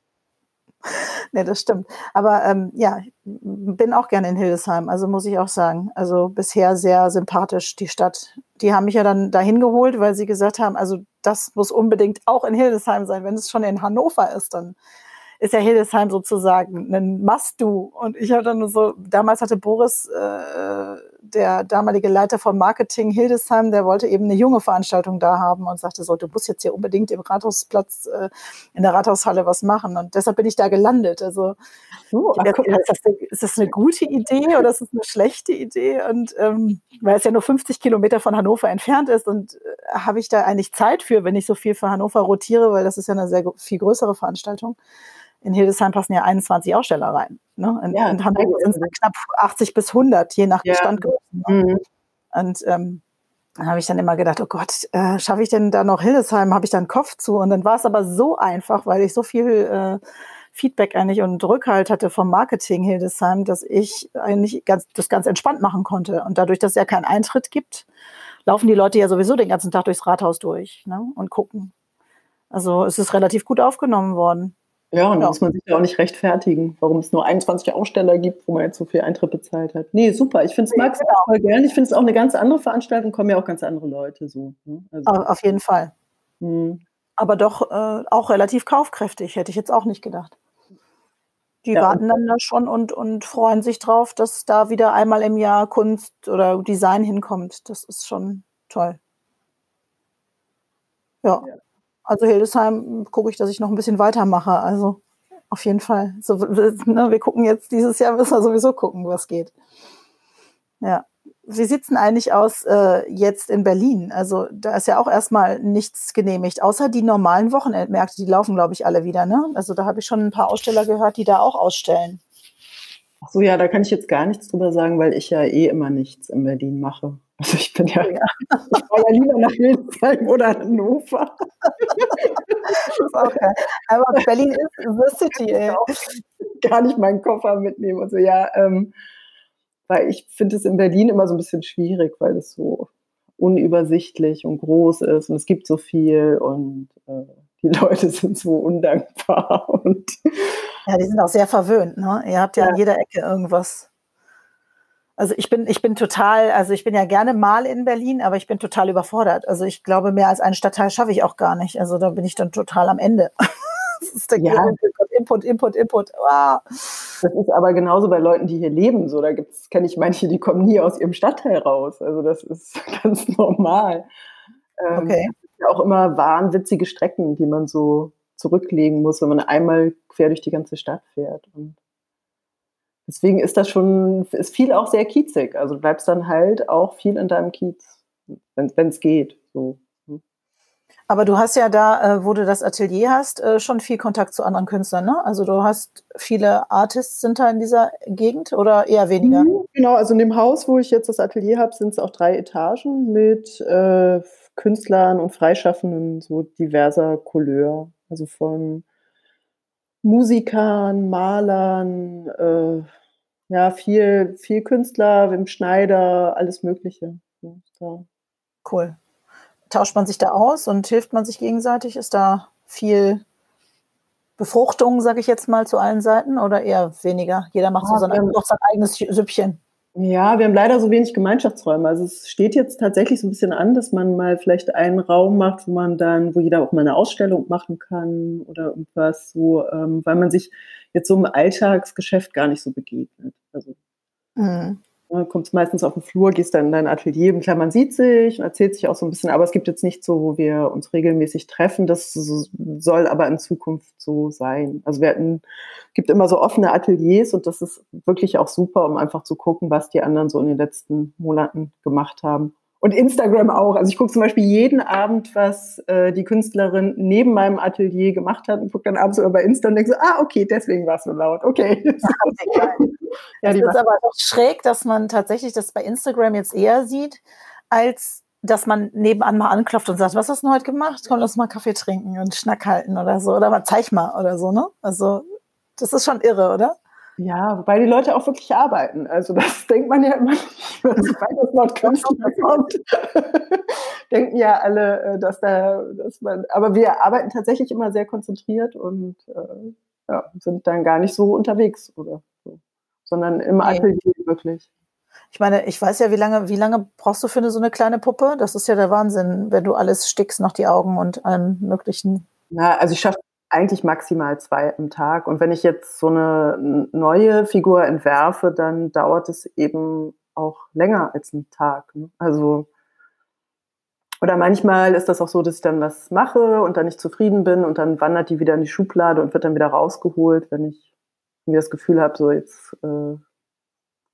nee, das stimmt. Aber ähm, ja, bin auch gerne in Hildesheim, also muss ich auch sagen. Also bisher sehr sympathisch, die Stadt. Die haben mich ja dann dahin geholt, weil sie gesagt haben, also das muss unbedingt auch in Hildesheim sein. Wenn es schon in Hannover ist, dann ist ja Hildesheim sozusagen ein Must-Do. Und ich habe dann nur so, damals hatte Boris, äh, der damalige Leiter von Marketing Hildesheim, der wollte eben eine junge Veranstaltung da haben und sagte so, du musst jetzt hier unbedingt im Rathausplatz, äh, in der Rathaushalle was machen. Und deshalb bin ich da gelandet. Also oh, ach, ist, das eine, ist, das eine, gute Idee oder ist das eine schlechte Idee? Und ähm, weil es ja nur 50 Kilometer von Hannover entfernt ist und äh, habe ich da eigentlich Zeit für, wenn ich so viel für Hannover rotiere, weil das ist ja eine sehr viel größere Veranstaltung in Hildesheim passen ja 21 Aussteller rein. Ne? In, ja, in Hamburg sind es knapp 80 bis 100, je nach ja. Standgröße. Ne? Mhm. Und ähm, dann habe ich dann immer gedacht, oh Gott, äh, schaffe ich denn da noch Hildesheim? Habe ich da einen Kopf zu? Und dann war es aber so einfach, weil ich so viel äh, Feedback eigentlich und Rückhalt hatte vom Marketing Hildesheim, dass ich eigentlich ganz, das ganz entspannt machen konnte. Und dadurch, dass es ja keinen Eintritt gibt, laufen die Leute ja sowieso den ganzen Tag durchs Rathaus durch ne? und gucken. Also es ist relativ gut aufgenommen worden. Ja, und da muss man sich ja auch nicht rechtfertigen, warum es nur 21 Aussteller gibt, wo man jetzt so viel Eintritt bezahlt hat. Nee, super. Ich finde es mag genau. voll gern. Ich finde es auch eine ganz andere Veranstaltung, kommen ja auch ganz andere Leute so. Ne? Also, Auf jeden Fall. Hm. Aber doch äh, auch relativ kaufkräftig, hätte ich jetzt auch nicht gedacht. Die ja, warten dann da schon und, und freuen sich drauf, dass da wieder einmal im Jahr Kunst oder Design hinkommt. Das ist schon toll. ja. ja. Also Hildesheim gucke ich, dass ich noch ein bisschen weitermache. Also auf jeden Fall. So, ne, wir gucken jetzt dieses Jahr, müssen wir sowieso gucken, was geht. Ja. Wie sieht es denn eigentlich aus äh, jetzt in Berlin? Also da ist ja auch erstmal nichts genehmigt, außer die normalen Wochenendmärkte, die laufen, glaube ich, alle wieder. Ne? Also da habe ich schon ein paar Aussteller gehört, die da auch ausstellen. Ach so, ja, da kann ich jetzt gar nichts drüber sagen, weil ich ja eh immer nichts in Berlin mache. Also ich bin ja, ja. ich fahre ja lieber nach Hildesheim oder Hannover. okay. Aber Berlin ist the city, ey. Gar nicht meinen Koffer mitnehmen und so, ja. Ähm, weil ich finde es in Berlin immer so ein bisschen schwierig, weil es so unübersichtlich und groß ist und es gibt so viel und äh, die Leute sind so undankbar und ja, die sind auch sehr verwöhnt. Ne? Ihr habt ja, ja an jeder Ecke irgendwas. Also ich bin, ich bin total, also ich bin ja gerne mal in Berlin, aber ich bin total überfordert. Also ich glaube, mehr als einen Stadtteil schaffe ich auch gar nicht. Also da bin ich dann total am Ende. das ist der ja. Input, Input, Input. Wow. Das ist aber genauso bei Leuten, die hier leben. So, da gibt's, kenne ich manche, die kommen nie aus ihrem Stadtteil raus. Also das ist ganz normal. Ähm, okay. Ja auch immer wahnwitzige Strecken, die man so zurücklegen muss, wenn man einmal quer durch die ganze Stadt fährt. Und deswegen ist das schon, ist viel auch sehr kiezig. Also du bleibst dann halt auch viel in deinem Kiez, wenn es geht. So. Hm. Aber du hast ja da, äh, wo du das Atelier hast, äh, schon viel Kontakt zu anderen Künstlern, ne? Also du hast viele Artists sind da in dieser Gegend oder eher weniger? Mhm, genau, also in dem Haus, wo ich jetzt das Atelier habe, sind es auch drei Etagen mit äh, Künstlern und Freischaffenden so diverser Couleur. Also von Musikern, Malern, äh, ja, viel, viel Künstler, Wim Schneider, alles Mögliche. Ja. Cool. Tauscht man sich da aus und hilft man sich gegenseitig? Ist da viel Befruchtung, sage ich jetzt mal, zu allen Seiten oder eher weniger? Jeder macht ja, so sein, ähm, sein eigenes Süppchen. Ja, wir haben leider so wenig Gemeinschaftsräume. Also es steht jetzt tatsächlich so ein bisschen an, dass man mal vielleicht einen Raum macht, wo man dann, wo jeder auch mal eine Ausstellung machen kann oder irgendwas so, ähm, weil man sich jetzt so im Alltagsgeschäft gar nicht so begegnet. Also mhm. Ne, kommst meistens auf den Flur, gehst dann in dein Atelier, klar, man sieht sich und erzählt sich auch so ein bisschen, aber es gibt jetzt nicht so, wo wir uns regelmäßig treffen. Das soll aber in Zukunft so sein. Also wir hatten, gibt immer so offene Ateliers und das ist wirklich auch super, um einfach zu gucken, was die anderen so in den letzten Monaten gemacht haben. Und Instagram auch. Also ich gucke zum Beispiel jeden Abend, was äh, die Künstlerin neben meinem Atelier gemacht hat und gucke dann abends über bei Insta und denke so, ah, okay, deswegen war es so laut. Okay. ja, das ist aber doch schräg, dass man tatsächlich das bei Instagram jetzt eher sieht, als dass man nebenan mal anklopft und sagt, was hast du heute gemacht? Komm, lass mal Kaffee trinken und Schnack halten oder so. Oder mal zeig mal oder so, ne? Also, das ist schon irre, oder? Ja, wobei die Leute auch wirklich arbeiten. Also das denkt man ja immer nicht, sobald das Wort Künstler kommt. denken ja alle, äh, dass da, dass man, aber wir arbeiten tatsächlich immer sehr konzentriert und äh, ja, sind dann gar nicht so unterwegs oder so, sondern im Atelier wirklich. Ich meine, ich weiß ja, wie lange, wie lange brauchst du für eine, so eine kleine Puppe? Das ist ja der Wahnsinn, wenn du alles stickst, noch die Augen und allem möglichen. Ja, also ich schaffe eigentlich maximal zwei am Tag. Und wenn ich jetzt so eine neue Figur entwerfe, dann dauert es eben auch länger als einen Tag. Ne? Also, oder manchmal ist das auch so, dass ich dann was mache und dann nicht zufrieden bin und dann wandert die wieder in die Schublade und wird dann wieder rausgeholt, wenn ich mir das Gefühl habe, so jetzt, äh,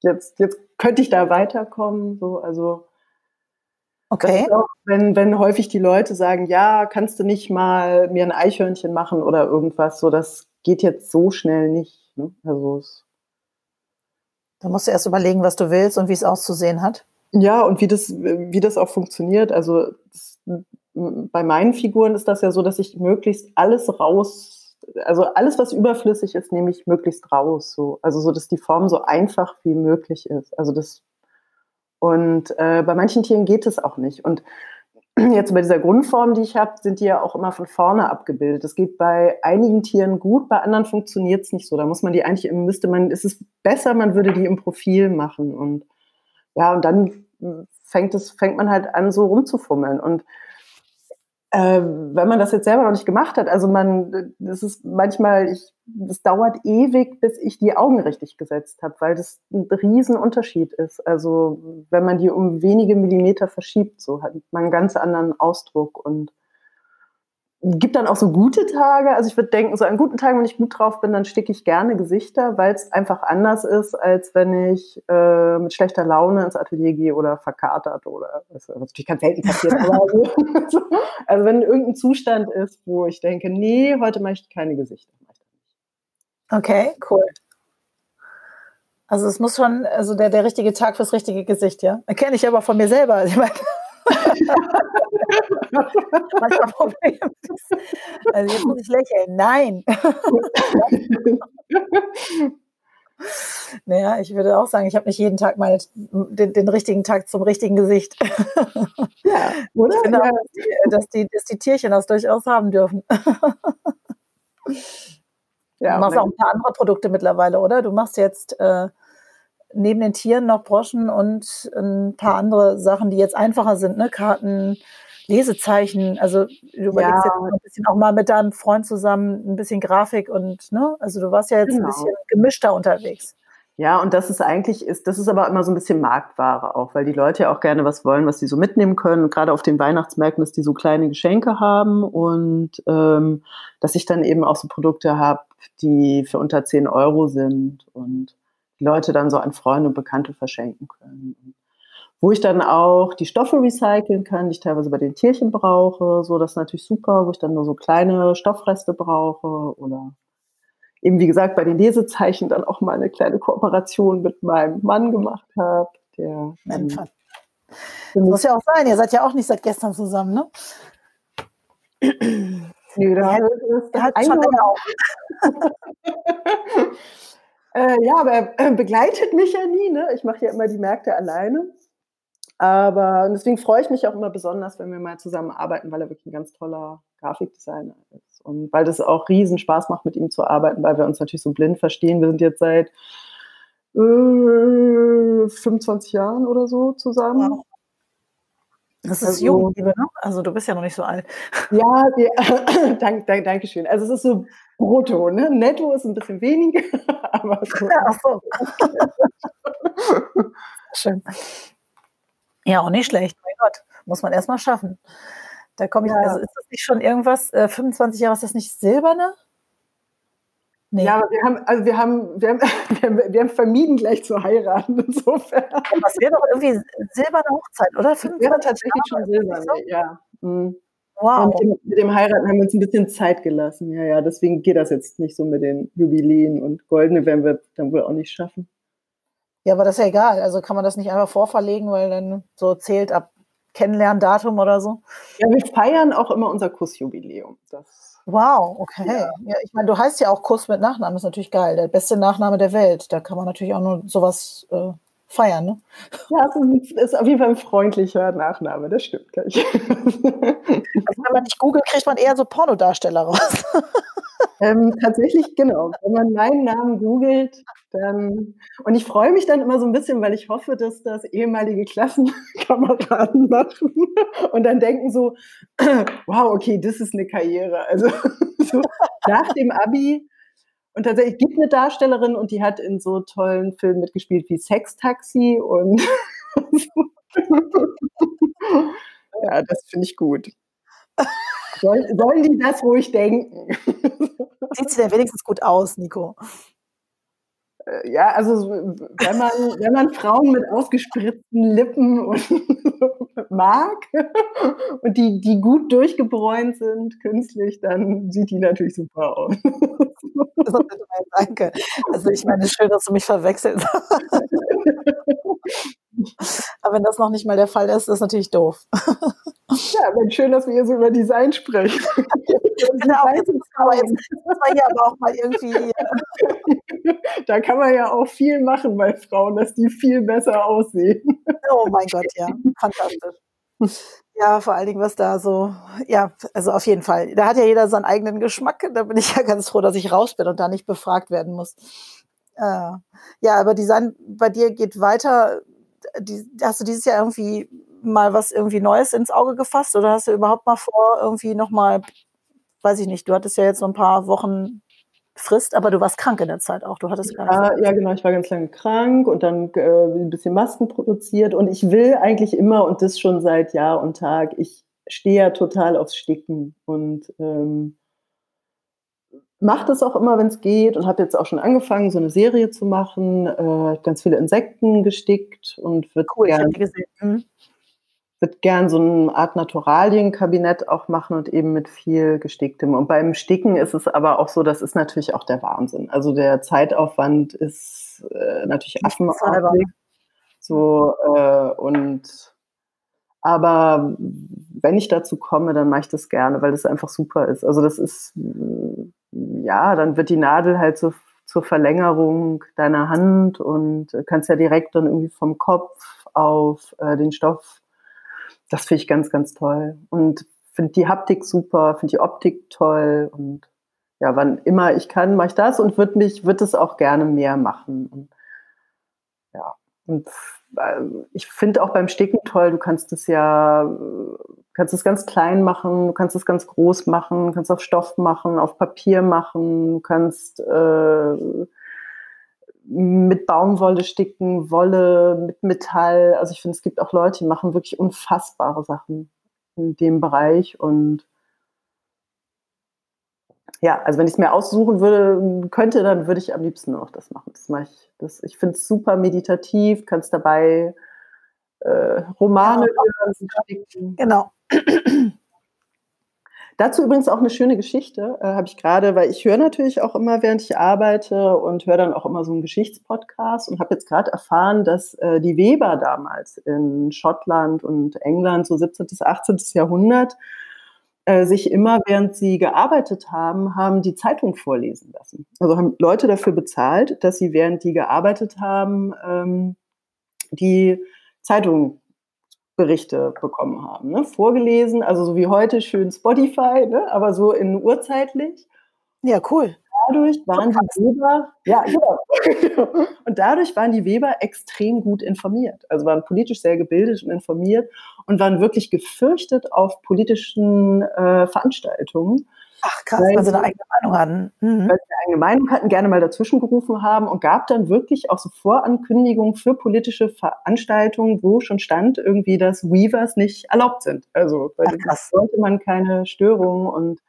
jetzt, jetzt könnte ich da weiterkommen. So, also Okay. Auch, wenn, wenn häufig die Leute sagen, ja, kannst du nicht mal mir ein Eichhörnchen machen oder irgendwas, so das geht jetzt so schnell nicht. Ne? Also da musst du erst überlegen, was du willst und wie es auszusehen hat. Ja, und wie das, wie das auch funktioniert. Also das, bei meinen Figuren ist das ja so, dass ich möglichst alles raus, also alles, was überflüssig ist, nehme ich möglichst raus. So. Also so, dass die Form so einfach wie möglich ist. Also das und äh, bei manchen Tieren geht es auch nicht. Und jetzt bei dieser Grundform, die ich habe, sind die ja auch immer von vorne abgebildet. Das geht bei einigen Tieren gut, bei anderen funktioniert es nicht so. Da muss man die eigentlich, müsste man, ist es besser, man würde die im Profil machen. Und ja, und dann fängt es, fängt man halt an, so rumzufummeln. Und äh, wenn man das jetzt selber noch nicht gemacht hat, also man, das ist manchmal, ich, das dauert ewig, bis ich die Augen richtig gesetzt habe, weil das ein Riesenunterschied ist. Also wenn man die um wenige Millimeter verschiebt, so hat man einen ganz anderen Ausdruck und gibt dann auch so gute Tage. Also ich würde denken, so an guten Tagen, wenn ich gut drauf bin, dann sticke ich gerne Gesichter, weil es einfach anders ist, als wenn ich äh, mit schlechter Laune ins Atelier gehe oder verkatert oder was natürlich ganz selten passiert. also, also wenn irgendein Zustand ist, wo ich denke, nee, heute mache ich keine Gesichter. Okay, cool. Also es muss schon, also der, der richtige Tag fürs richtige Gesicht, ja. Erkenne ich aber von mir selber. Ich meine, Also jetzt muss ich lächeln. Nein. naja, ich würde auch sagen, ich habe nicht jeden Tag meine, den, den, richtigen Tag zum richtigen Gesicht. Ja, oder? Ich finde ja. auch, dass die, dass, die, dass die Tierchen das durchaus haben dürfen. Ja, du machst auch ein paar andere Produkte mittlerweile, oder? Du machst jetzt äh, neben den Tieren noch Broschen und ein paar andere Sachen, die jetzt einfacher sind, ne? Karten, Lesezeichen. Also du überlegst ja. jetzt ein bisschen auch mal mit deinem Freund zusammen ein bisschen Grafik und, ne? Also du warst ja jetzt genau. ein bisschen gemischter unterwegs. Ja, und das ist eigentlich, ist, das ist aber immer so ein bisschen Marktware auch, weil die Leute ja auch gerne was wollen, was sie so mitnehmen können. Und gerade auf den Weihnachtsmärkten, dass die so kleine Geschenke haben und ähm, dass ich dann eben auch so Produkte habe, die für unter 10 Euro sind und die Leute dann so an Freunde und Bekannte verschenken können. Wo ich dann auch die Stoffe recyceln kann, die ich teilweise bei den Tierchen brauche, so das ist natürlich super, wo ich dann nur so kleine Stoffreste brauche oder eben wie gesagt bei den Lesezeichen dann auch mal eine kleine Kooperation mit meinem Mann gemacht habe, der ähm, das muss ja auch sein, ihr seid ja auch nicht seit gestern zusammen, ne? Nee, da ja, das hat schon länger auch. äh, ja, aber er begleitet mich ja nie. Ne? Ich mache ja immer die Märkte alleine. Aber deswegen freue ich mich auch immer besonders, wenn wir mal zusammenarbeiten, weil er wirklich ein ganz toller Grafikdesigner ist. Und weil das auch riesen Spaß macht, mit ihm zu arbeiten, weil wir uns natürlich so blind verstehen. Wir sind jetzt seit äh, 25 Jahren oder so zusammen. Wow. Das ist also, jung, liebe, ne? Also du bist ja noch nicht so alt. Ja, ja dank, dank, danke schön. Also es ist so brutto, ne? Netto ist ein bisschen weniger, aber so. Ach so. schön. Ja, auch nicht schlecht. Mein Gott, muss man erstmal schaffen. Da komme ich, ja. also ist das nicht schon irgendwas, äh, 25 Jahre, ist das nicht silberne? Nee. Ja, wir haben, also wir haben, wir haben, wir haben, wir haben vermieden, gleich zu heiraten, insofern. Das wäre doch irgendwie silberne Hochzeit, oder? Das wäre tatsächlich Jahre, schon silberne, so? ja. Mhm. Wow. Mit dem, mit dem, Heiraten haben wir uns ein bisschen Zeit gelassen, ja, ja. Deswegen geht das jetzt nicht so mit den Jubiläen und Goldene werden wir dann wohl auch nicht schaffen. Ja, aber das ist ja egal. Also kann man das nicht einfach vorverlegen, weil dann so zählt ab Kennenlerndatum oder so? Ja, wir feiern auch immer unser Kussjubiläum. Das Wow, okay. Ja. ja ich meine, du heißt ja auch Kuss mit Nachnamen, ist natürlich geil. Der beste Nachname der Welt. Da kann man natürlich auch nur sowas äh, feiern, ne? Ja, es ist, ist, auf jeden Fall ein freundlicher Nachname, das stimmt gleich. Also, wenn man nicht googelt, kriegt man eher so Pornodarsteller raus. Ähm, tatsächlich, genau. Wenn man meinen Namen googelt, dann. Und ich freue mich dann immer so ein bisschen, weil ich hoffe, dass das ehemalige Klassenkameraden machen und dann denken so: wow, okay, das ist eine Karriere. Also so nach dem Abi. Und tatsächlich gibt eine Darstellerin und die hat in so tollen Filmen mitgespielt wie Sex Taxi und. ja, das finde ich gut. Sollen, sollen die das ruhig denken? Sieht sie denn wenigstens gut aus, Nico? Äh, ja, also wenn man, wenn man Frauen mit ausgespritzten Lippen mag und die, die gut durchgebräunt sind künstlich, dann sieht die natürlich super aus. Danke. Also ich meine, schön, dass du mich verwechselt hast. Aber wenn das noch nicht mal der Fall ist, ist das natürlich doof. Ja, aber schön, dass wir hier so über Design sprechen. genau, jetzt muss man hier aber auch mal irgendwie. Da kann man ja auch viel machen bei Frauen, dass die viel besser aussehen. Oh mein Gott, ja. Fantastisch. Ja, vor allen Dingen, was da so, ja, also auf jeden Fall. Da hat ja jeder seinen eigenen Geschmack. Da bin ich ja ganz froh, dass ich raus bin und da nicht befragt werden muss. Äh, ja, aber Design bei dir geht weiter. Die, hast du dieses Jahr irgendwie mal was irgendwie Neues ins Auge gefasst oder hast du überhaupt mal vor, irgendwie nochmal, weiß ich nicht, du hattest ja jetzt so ein paar Wochen Frist, aber du warst krank in der Zeit auch. Du hattest gar ja, ja, genau, ich war ganz lange krank und dann äh, ein bisschen Masken produziert und ich will eigentlich immer und das schon seit Jahr und Tag, ich stehe ja total aufs Sticken und ähm, mache das auch immer, wenn es geht und habe jetzt auch schon angefangen, so eine Serie zu machen, äh, ganz viele Insekten gestickt und wird cool, gern, ich gesehen. Würde gern so eine Art Naturalienkabinett auch machen und eben mit viel Gesticktem. Und beim Sticken ist es aber auch so, das ist natürlich auch der Wahnsinn. Also der Zeitaufwand ist äh, natürlich affenartig. So, äh, und aber wenn ich dazu komme, dann mache ich das gerne, weil das einfach super ist. Also das ist, ja, dann wird die Nadel halt so zur Verlängerung deiner Hand und kannst ja direkt dann irgendwie vom Kopf auf äh, den Stoff das finde ich ganz, ganz toll. Und finde die Haptik super, finde die Optik toll und ja, wann immer ich kann, mache ich das und würde mich, würde es auch gerne mehr machen. Und, ja, und äh, ich finde auch beim Sticken toll, du kannst es ja, kannst es ganz klein machen, du kannst es ganz groß machen, kannst auf Stoff machen, auf Papier machen, du kannst äh, mit Baumwolle sticken, Wolle, mit Metall. Also ich finde, es gibt auch Leute, die machen wirklich unfassbare Sachen in dem Bereich. Und ja, also wenn ich es mir aussuchen würde, könnte, dann würde ich am liebsten auch das machen. Das mache ich. Das, ich finde es super meditativ, kannst dabei äh, Romane hören. Genau. Dazu übrigens auch eine schöne Geschichte, äh, habe ich gerade, weil ich höre natürlich auch immer, während ich arbeite und höre dann auch immer so einen Geschichtspodcast und habe jetzt gerade erfahren, dass äh, die Weber damals in Schottland und England, so 17. bis 18. Jahrhundert, äh, sich immer, während sie gearbeitet haben, haben die Zeitung vorlesen lassen. Also haben Leute dafür bezahlt, dass sie, während die gearbeitet haben, ähm, die Zeitung Berichte bekommen haben, ne? vorgelesen, also so wie heute schön Spotify, ne? aber so in urzeitlich. Ja, cool. Dadurch waren die Weber, ja, genau. und dadurch waren die Weber extrem gut informiert. Also waren politisch sehr gebildet und informiert und waren wirklich gefürchtet auf politischen äh, Veranstaltungen. Ach krass, weil, weil sie eine eigene Meinung hatten. Mhm. Weil sie eine eigene Meinung hatten, gerne mal dazwischen gerufen haben und gab dann wirklich auch so Vorankündigungen für politische Veranstaltungen, wo schon stand irgendwie, dass Weavers nicht erlaubt sind. Also weil Ach, krass. wollte man keine Störungen und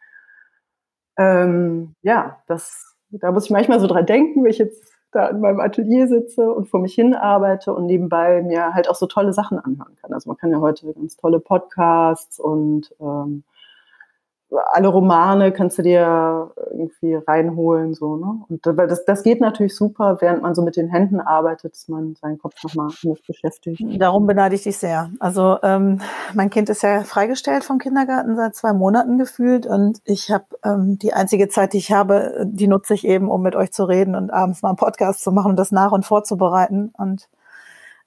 ähm, ja, das, da muss ich manchmal so dran denken, wenn ich jetzt da in meinem Atelier sitze und vor mich hin arbeite und nebenbei mir halt auch so tolle Sachen anhören kann. Also man kann ja heute ganz tolle Podcasts und ähm, alle Romane kannst du dir irgendwie reinholen, so, ne? Und das, das geht natürlich super, während man so mit den Händen arbeitet, dass man seinen Kopf nochmal mit beschäftigt. Darum beneide ich dich sehr. Also ähm, mein Kind ist ja freigestellt vom Kindergarten seit zwei Monaten gefühlt und ich habe ähm, die einzige Zeit, die ich habe, die nutze ich eben, um mit euch zu reden und abends mal einen Podcast zu machen und das nach und vorzubereiten und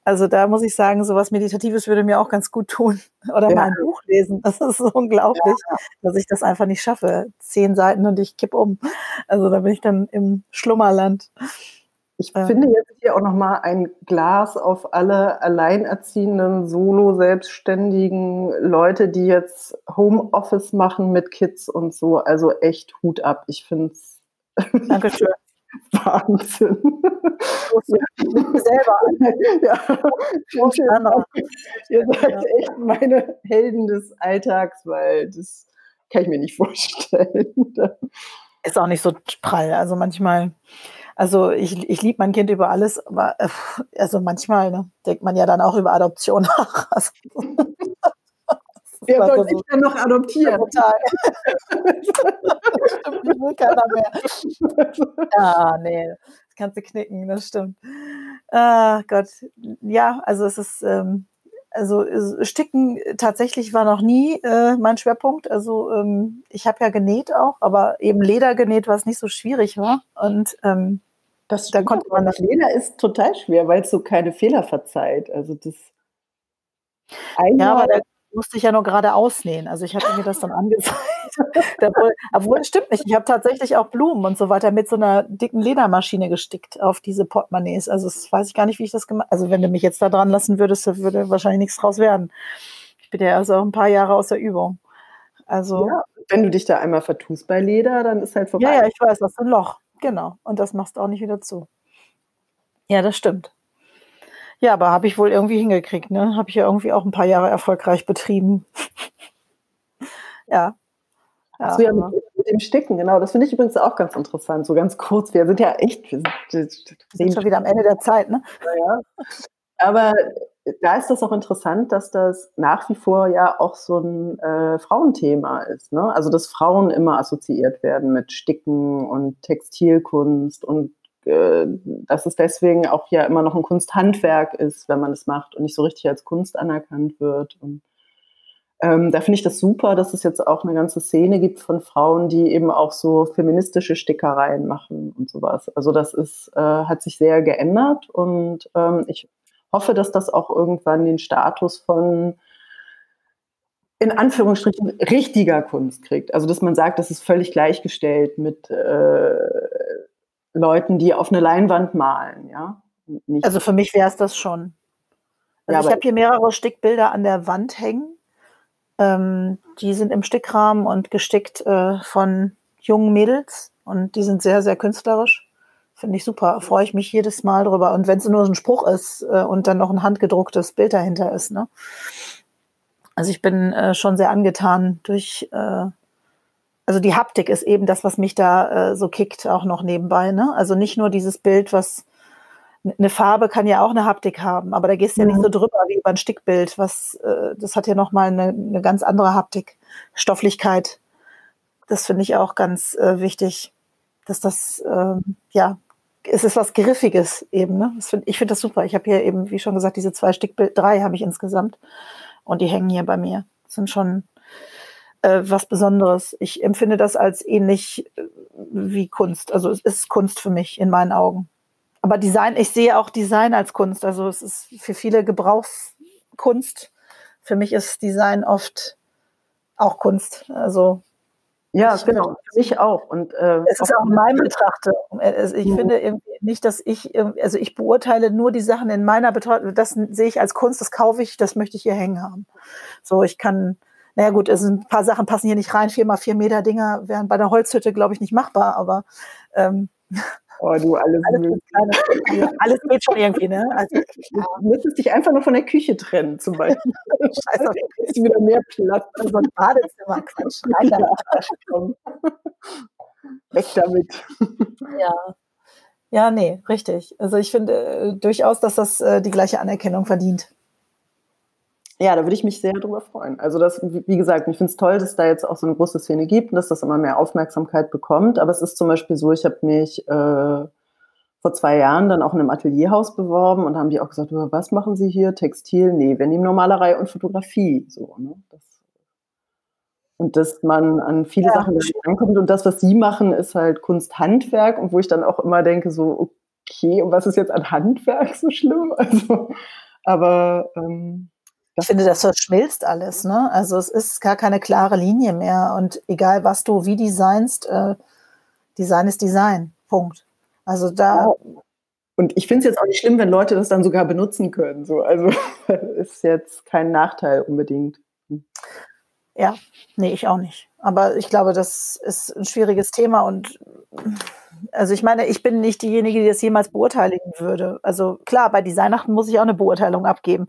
also da muss ich sagen, sowas Meditatives würde mir auch ganz gut tun. Oder ja. mal ein Buch lesen. Das ist so unglaublich, ja. dass ich das einfach nicht schaffe. Zehn Seiten und ich kipp um. Also da bin ich dann im Schlummerland. Ich ja. finde jetzt hier auch nochmal ein Glas auf alle alleinerziehenden, solo-selbstständigen Leute, die jetzt Homeoffice machen mit Kids und so. Also echt Hut ab. Ich finde es. Dankeschön. Wahnsinn. Selber. Ja. Ihr seid echt meine Helden des Alltags, weil das kann ich mir nicht vorstellen. Ist auch nicht so prall. Also manchmal, also ich, ich liebe mein Kind über alles, aber äh, also manchmal ne, denkt man ja dann auch über Adoption nach. Also, Wer soll sich denn noch adoptieren? Total. stimmt, ich will keiner mehr. Ja, nee, das kannst du knicken, das stimmt. Ah, Gott, ja, also es ist, ähm, also Sticken tatsächlich war noch nie äh, mein Schwerpunkt. Also ähm, ich habe ja genäht auch, aber eben Leder genäht, was nicht so schwierig war. Und ähm, das da konnte man das Leder ist total schwer, weil es so keine Fehler verzeiht. Also das ja, aber da, musste ich ja nur gerade ausnähen. Also ich hatte mir das dann angezeigt. obwohl, stimmt nicht. Ich habe tatsächlich auch Blumen und so weiter mit so einer dicken Ledermaschine gestickt auf diese Portemonnaies. Also das weiß ich gar nicht, wie ich das gemacht Also wenn du mich jetzt da dran lassen würdest, würde wahrscheinlich nichts draus werden. Ich bin ja also auch ein paar Jahre aus der Übung. Also ja, wenn du dich da einmal vertust bei Leder, dann ist halt vorbei. Ja, ja, ich weiß, das ist ein Loch. Genau. Und das machst du auch nicht wieder zu. Ja, das stimmt. Ja, aber habe ich wohl irgendwie hingekriegt, ne? Habe ich ja irgendwie auch ein paar Jahre erfolgreich betrieben. ja. Ja, ja mit, mit, dem Sticken, genau. Das finde ich übrigens auch ganz interessant. So ganz kurz. Wir sind ja echt. Wir sind, wir sind schon wieder am Ende der Zeit, ne? Ja. Aber da ist das auch interessant, dass das nach wie vor ja auch so ein äh, Frauenthema ist. Ne? Also dass Frauen immer assoziiert werden mit Sticken und Textilkunst und äh, dass es deswegen auch ja immer noch ein Kunsthandwerk ist, wenn man es macht und nicht so richtig als Kunst anerkannt wird. Und ähm, da finde ich das super, dass es jetzt auch eine ganze Szene gibt von Frauen, die eben auch so feministische Stickereien machen und sowas. Also das ist, äh, hat sich sehr geändert und ähm, ich hoffe, dass das auch irgendwann den Status von in Anführungsstrichen richtiger Kunst kriegt. Also dass man sagt, das ist völlig gleichgestellt mit äh, Leuten, die auf eine Leinwand malen, ja. Nicht also für mich wäre es das schon. Also ja, ich habe hier mehrere Stickbilder an der Wand hängen. Ähm, die sind im Stickrahmen und gestickt äh, von jungen Mädels und die sind sehr, sehr künstlerisch. Finde ich super. Freue ich mich jedes Mal drüber. Und wenn es nur so ein Spruch ist äh, und dann noch ein handgedrucktes Bild dahinter ist. Ne? Also ich bin äh, schon sehr angetan durch, äh, also die Haptik ist eben das, was mich da äh, so kickt, auch noch nebenbei. Ne? Also nicht nur dieses Bild, was eine Farbe kann ja auch eine Haptik haben, aber da gehst du ja nicht so drüber wie über ein Stickbild. Was, äh, das hat ja nochmal eine, eine ganz andere Haptik, Stofflichkeit. Das finde ich auch ganz äh, wichtig, dass das ähm, ja es ist was Griffiges eben. Ne? Find, ich finde das super. Ich habe hier eben, wie schon gesagt, diese zwei Stickbild, drei habe ich insgesamt. Und die hängen hier bei mir. Das sind schon äh, was Besonderes. Ich empfinde das als ähnlich äh, wie Kunst. Also es ist Kunst für mich in meinen Augen. Aber Design, ich sehe auch Design als Kunst. Also es ist für viele Gebrauchskunst. Für mich ist Design oft auch Kunst. Also ja, ich genau, für mich auch. Und, äh, es ist auch in meinem Betrachter. Ich mhm. finde nicht, dass ich, also ich beurteile nur die Sachen in meiner Betrachtung, das sehe ich als Kunst, das kaufe ich, das möchte ich hier hängen haben. So, ich kann, naja gut, es sind ein paar Sachen passen hier nicht rein, vier mal vier Meter Dinger wären bei der Holzhütte, glaube ich, nicht machbar, aber ähm, Oh, du, alles, alles, kleine, alles geht schon irgendwie, ne? Also, du müsstest dich einfach nur von der Küche trennen, zum Beispiel. Scheiße, ist wieder mehr Platz. So ein Badezimmer, Quatsch. Nein, da Weg damit. Ja. Ja, nee, richtig. Also ich finde äh, durchaus, dass das äh, die gleiche Anerkennung verdient. Ja, da würde ich mich sehr drüber freuen. Also das, wie gesagt, ich finde es toll, dass da jetzt auch so eine große Szene gibt und dass das immer mehr Aufmerksamkeit bekommt. Aber es ist zum Beispiel so, ich habe mich äh, vor zwei Jahren dann auch in einem Atelierhaus beworben und haben die auch gesagt, was machen Sie hier? Textil? Nee, wir nehmen Normalerei und Fotografie. So, ne? das, und dass man an viele ja. Sachen ankommt und das, was Sie machen, ist halt Kunsthandwerk und wo ich dann auch immer denke, so, okay, und was ist jetzt an Handwerk so schlimm? Also, aber ähm, ich finde, das verschmilzt alles. Ne? Also es ist gar keine klare Linie mehr. Und egal, was du wie designst, äh, Design ist Design. Punkt. Also da. Und ich finde es jetzt auch nicht schlimm, wenn Leute das dann sogar benutzen können. So. Also ist jetzt kein Nachteil unbedingt. Ja, nee, ich auch nicht. Aber ich glaube, das ist ein schwieriges Thema und also ich meine, ich bin nicht diejenige, die das jemals beurteilen würde. Also klar, bei Designachten muss ich auch eine Beurteilung abgeben.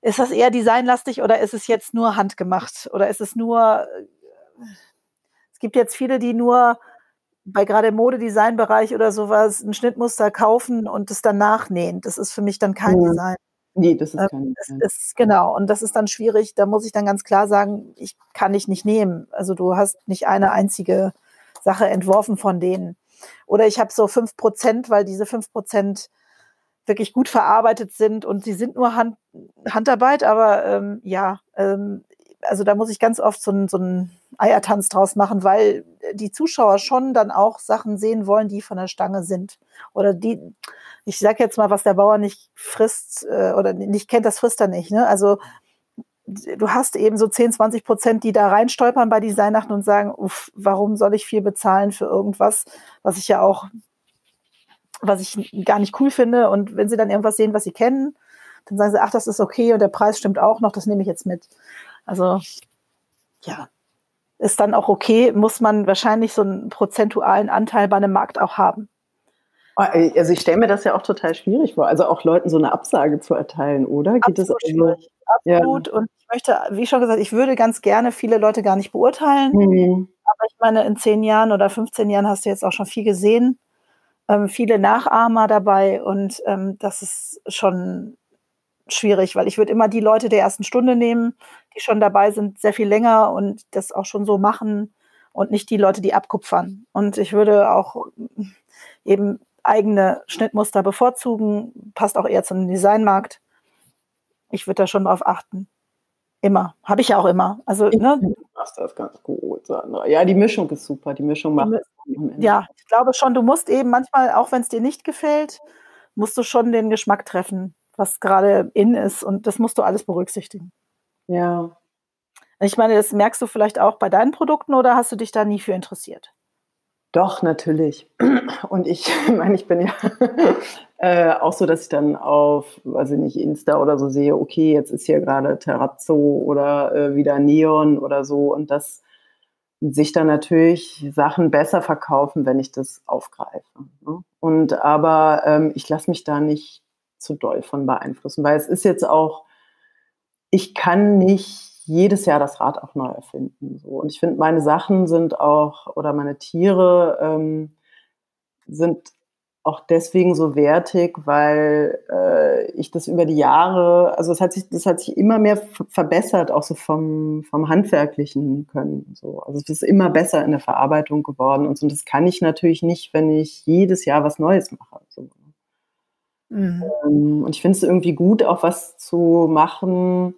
Ist das eher designlastig oder ist es jetzt nur handgemacht? Oder ist es nur, äh, es gibt jetzt viele, die nur bei gerade im Modedesign-Bereich oder sowas ein Schnittmuster kaufen und es dann nachnähen. Das ist für mich dann kein ja. Design. Nee, das ist ähm, kein Design. Das ist, genau, und das ist dann schwierig. Da muss ich dann ganz klar sagen, ich kann dich nicht nehmen. Also du hast nicht eine einzige Sache entworfen von denen. Oder ich habe so fünf Prozent, weil diese fünf Prozent wirklich gut verarbeitet sind und sie sind nur Hand, Handarbeit, aber ähm, ja, ähm, also da muss ich ganz oft so, so einen Eiertanz draus machen, weil die Zuschauer schon dann auch Sachen sehen wollen, die von der Stange sind. Oder die, ich sag jetzt mal, was der Bauer nicht frisst äh, oder nicht kennt, das frisst er nicht. Ne? Also du hast eben so 10, 20 Prozent, die da reinstolpern bei Designnachten und sagen, uff, warum soll ich viel bezahlen für irgendwas, was ich ja auch was ich gar nicht cool finde. Und wenn sie dann irgendwas sehen, was sie kennen, dann sagen sie, ach, das ist okay und der Preis stimmt auch noch, das nehme ich jetzt mit. Also ja, ist dann auch okay, muss man wahrscheinlich so einen prozentualen Anteil bei einem Markt auch haben. Also ich stelle mir das ja auch total schwierig vor, also auch Leuten so eine Absage zu erteilen, oder? Geht Absolut das schwierig. Absolut. Ja. Und ich möchte, wie schon gesagt, ich würde ganz gerne viele Leute gar nicht beurteilen. Mhm. Aber ich meine, in zehn Jahren oder 15 Jahren hast du jetzt auch schon viel gesehen ähm, viele Nachahmer dabei und ähm, das ist schon schwierig, weil ich würde immer die Leute der ersten Stunde nehmen, die schon dabei sind, sehr viel länger und das auch schon so machen und nicht die Leute, die abkupfern. Und ich würde auch eben eigene Schnittmuster bevorzugen, passt auch eher zum Designmarkt. Ich würde da schon drauf achten. Immer. Habe ich ja auch immer. Also, ne? machst das ganz gut. Ja, die Mischung ist super. Die Mischung macht. Ja, ich glaube schon, du musst eben manchmal, auch wenn es dir nicht gefällt, musst du schon den Geschmack treffen, was gerade in ist. Und das musst du alles berücksichtigen. Ja. Ich meine, das merkst du vielleicht auch bei deinen Produkten oder hast du dich da nie für interessiert? Doch, natürlich. Und ich meine, ich bin ja äh, auch so, dass ich dann auf, weiß ich nicht, Insta oder so sehe, okay, jetzt ist hier gerade Terrazzo oder äh, wieder Neon oder so und dass sich dann natürlich Sachen besser verkaufen, wenn ich das aufgreife. Ne? Und aber ähm, ich lasse mich da nicht zu doll von beeinflussen, weil es ist jetzt auch, ich kann nicht jedes Jahr das Rad auch neu erfinden. So. Und ich finde, meine Sachen sind auch, oder meine Tiere ähm, sind auch deswegen so wertig, weil äh, ich das über die Jahre, also es hat sich, das hat sich immer mehr verbessert, auch so vom, vom handwerklichen Können. So. Also es ist immer besser in der Verarbeitung geworden und. Und das kann ich natürlich nicht, wenn ich jedes Jahr was Neues mache. So. Mhm. Ähm, und ich finde es irgendwie gut, auch was zu machen,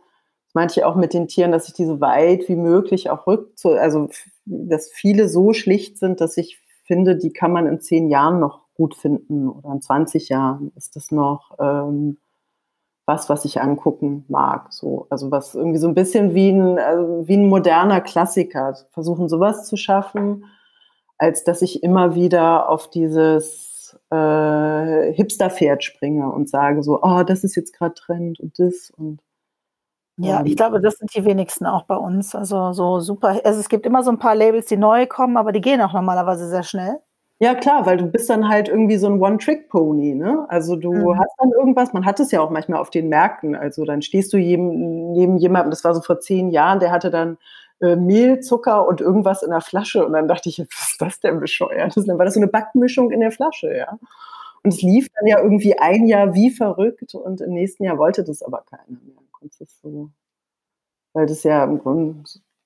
manche auch mit den Tieren, dass ich die so weit wie möglich auch rück, also dass viele so schlicht sind, dass ich finde, die kann man in zehn Jahren noch gut finden oder in 20 Jahren ist das noch ähm, was, was ich angucken mag. So, also was irgendwie so ein bisschen wie ein, also wie ein moderner Klassiker. Versuchen sowas zu schaffen, als dass ich immer wieder auf dieses äh, Hipster-Pferd springe und sage so, oh, das ist jetzt gerade Trend und das und ja, ich glaube, das sind die wenigsten auch bei uns. Also so super. Also es gibt immer so ein paar Labels, die neu kommen, aber die gehen auch normalerweise sehr schnell. Ja, klar, weil du bist dann halt irgendwie so ein One-Trick-Pony, ne? Also du mhm. hast dann irgendwas, man hat es ja auch manchmal auf den Märkten. Also dann stehst du jedem, neben jemandem, das war so vor zehn Jahren, der hatte dann äh, Mehl, Zucker und irgendwas in der Flasche. Und dann dachte ich, was ist das denn bescheuert? Dann war das so eine Backmischung in der Flasche, ja. Und es lief dann ja irgendwie ein Jahr wie verrückt und im nächsten Jahr wollte das aber keiner mehr. So, weil das ja im Grunde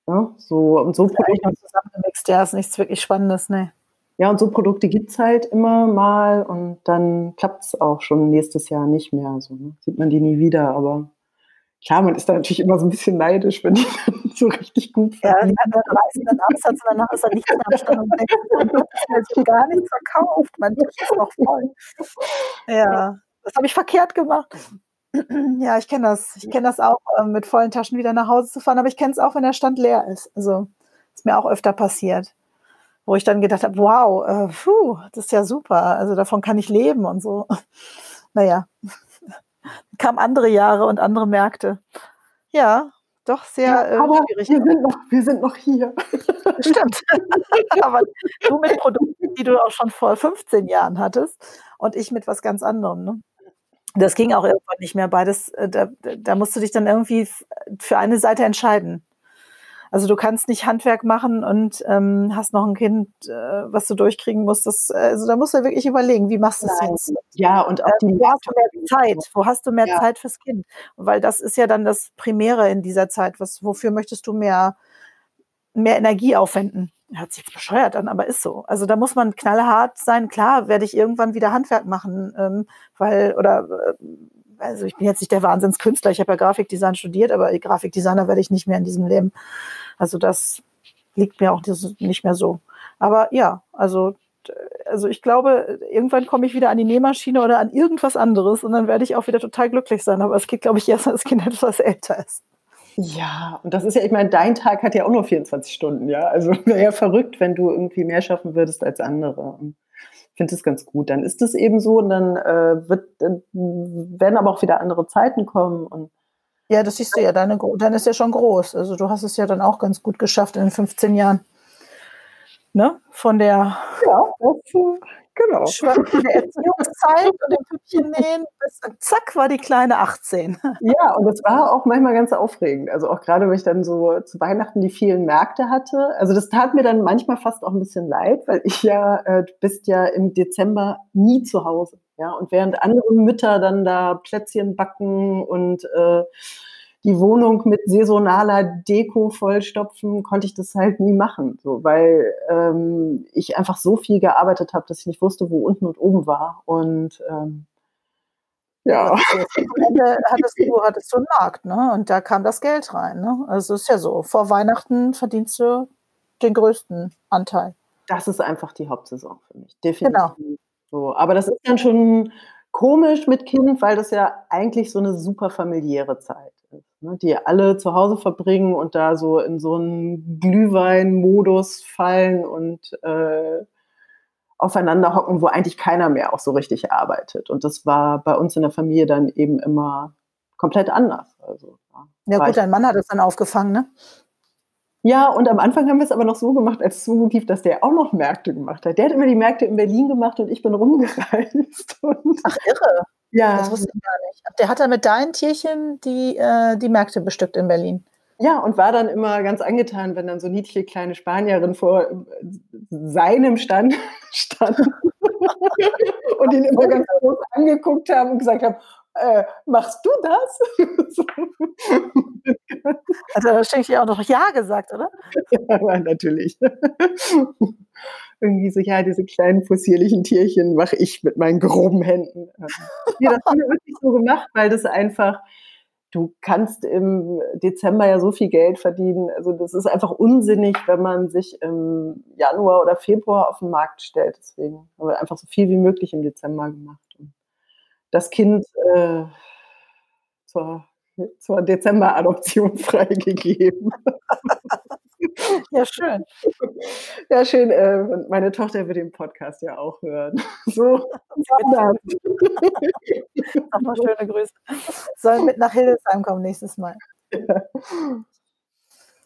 ja, so und so Produkte zusammengemixt, ja, ist nichts wirklich Spannendes, ne. Ja, und so Produkte gibt es halt immer mal und dann klappt es auch schon nächstes Jahr nicht mehr. So, ne? Sieht man die nie wieder, aber klar, man ist da natürlich immer so ein bisschen neidisch, wenn die dann so richtig gut Ja, dann reißen dann Absatz und danach ist da nichts mehr am Stand und denkt, hat gar nichts verkauft, mein Tisch ist noch voll. Ja, das habe ich verkehrt gemacht. Ja, ich kenne das. Ich kenne das auch, ähm, mit vollen Taschen wieder nach Hause zu fahren, aber ich kenne es auch, wenn der Stand leer ist. Also ist mir auch öfter passiert, wo ich dann gedacht habe, wow, äh, puh, das ist ja super. Also davon kann ich leben und so. Naja, kamen andere Jahre und andere Märkte. Ja, doch sehr ja, äh, aber schwierig. Wir sind, noch, wir sind noch hier. Stimmt. aber du mit Produkten, die du auch schon vor 15 Jahren hattest und ich mit was ganz anderem. Ne? Das ging auch irgendwann nicht mehr. Beides, äh, da, da musst du dich dann irgendwie für eine Seite entscheiden. Also du kannst nicht Handwerk machen und ähm, hast noch ein Kind, äh, was du durchkriegen musst. Das, also da musst du wirklich überlegen, wie machst du das jetzt? Ja, und auch die äh, wo hast du mehr Zeit? Wo hast du mehr ja. Zeit fürs Kind? Weil das ist ja dann das Primäre in dieser Zeit. Was, wofür möchtest du mehr, mehr Energie aufwenden? hört sich jetzt bescheuert an, aber ist so. Also da muss man knallhart sein. Klar, werde ich irgendwann wieder Handwerk machen, ähm, weil, oder, äh, also ich bin jetzt nicht der Wahnsinnskünstler, ich habe ja Grafikdesign studiert, aber Grafikdesigner werde ich nicht mehr in diesem Leben. Also das liegt mir auch nicht mehr so. Aber ja, also, also ich glaube, irgendwann komme ich wieder an die Nähmaschine oder an irgendwas anderes und dann werde ich auch wieder total glücklich sein. Aber es geht, glaube ich, erst, wenn das Kind etwas älter ist. Ja, und das ist ja, ich meine, dein Tag hat ja auch nur 24 Stunden, ja. Also wäre ja verrückt, wenn du irgendwie mehr schaffen würdest als andere. Ich finde das ganz gut. Dann ist es eben so und dann äh, wird, dann werden aber auch wieder andere Zeiten kommen und ja, das siehst du ja, deine, dann ist ja schon groß. Also du hast es ja dann auch ganz gut geschafft in den 15 Jahren. Ne? Von der ja, das, Genau. Schwankende Erziehungszeit und dem Püppchen nähen, bis zack war die Kleine 18. Ja, und das war auch manchmal ganz aufregend. Also auch gerade, wenn ich dann so zu Weihnachten die vielen Märkte hatte. Also das tat mir dann manchmal fast auch ein bisschen leid, weil ich ja, äh, du bist ja im Dezember nie zu Hause. Ja, und während andere Mütter dann da Plätzchen backen und äh, die Wohnung mit saisonaler Deko vollstopfen, konnte ich das halt nie machen, so, weil ähm, ich einfach so viel gearbeitet habe, dass ich nicht wusste, wo unten und oben war. Und ähm, ja. Ende hattest du, hattest du einen Markt, ne? Und da kam das Geld rein. Ne? Also es ist ja so, vor Weihnachten verdienst du den größten Anteil. Das ist einfach die Hauptsaison für mich. Definitiv. Genau. So. Aber das ist dann schon komisch mit Kind, weil das ja eigentlich so eine super familiäre Zeit ne? die alle zu Hause verbringen und da so in so einen Glühwein-Modus fallen und äh, aufeinander hocken, wo eigentlich keiner mehr auch so richtig arbeitet. Und das war bei uns in der Familie dann eben immer komplett anders. Also, ja, gut, dein Mann hat es dann aufgefangen, ne? Ja, und am Anfang haben wir es aber noch so gemacht, als es gut lief, dass der auch noch Märkte gemacht hat. Der hat immer die Märkte in Berlin gemacht und ich bin rumgereist. Ach, irre. Ja. Das wusste ich gar nicht. Der hat dann mit deinen Tierchen die, äh, die Märkte bestückt in Berlin. Ja, und war dann immer ganz angetan, wenn dann so niedliche kleine Spanierinnen vor äh, seinem Stand standen und ihn immer ganz groß angeguckt haben und gesagt haben, äh, machst du das? Hat er wahrscheinlich auch noch Ja gesagt, oder? Ja, natürlich. Irgendwie so, ja, diese kleinen possierlichen Tierchen mache ich mit meinen groben Händen. Ja, das haben wir wirklich so gemacht, weil das einfach, du kannst im Dezember ja so viel Geld verdienen. Also das ist einfach unsinnig, wenn man sich im Januar oder Februar auf den Markt stellt. Deswegen haben wir einfach so viel wie möglich im Dezember gemacht das Kind äh, zur, zur Dezember-Adoption freigegeben. Ja, schön. Ja, schön. Äh, meine Tochter wird den Podcast ja auch hören. So. Nochmal schöne Grüße. Soll mit nach Hildesheim kommen nächstes Mal. Ja.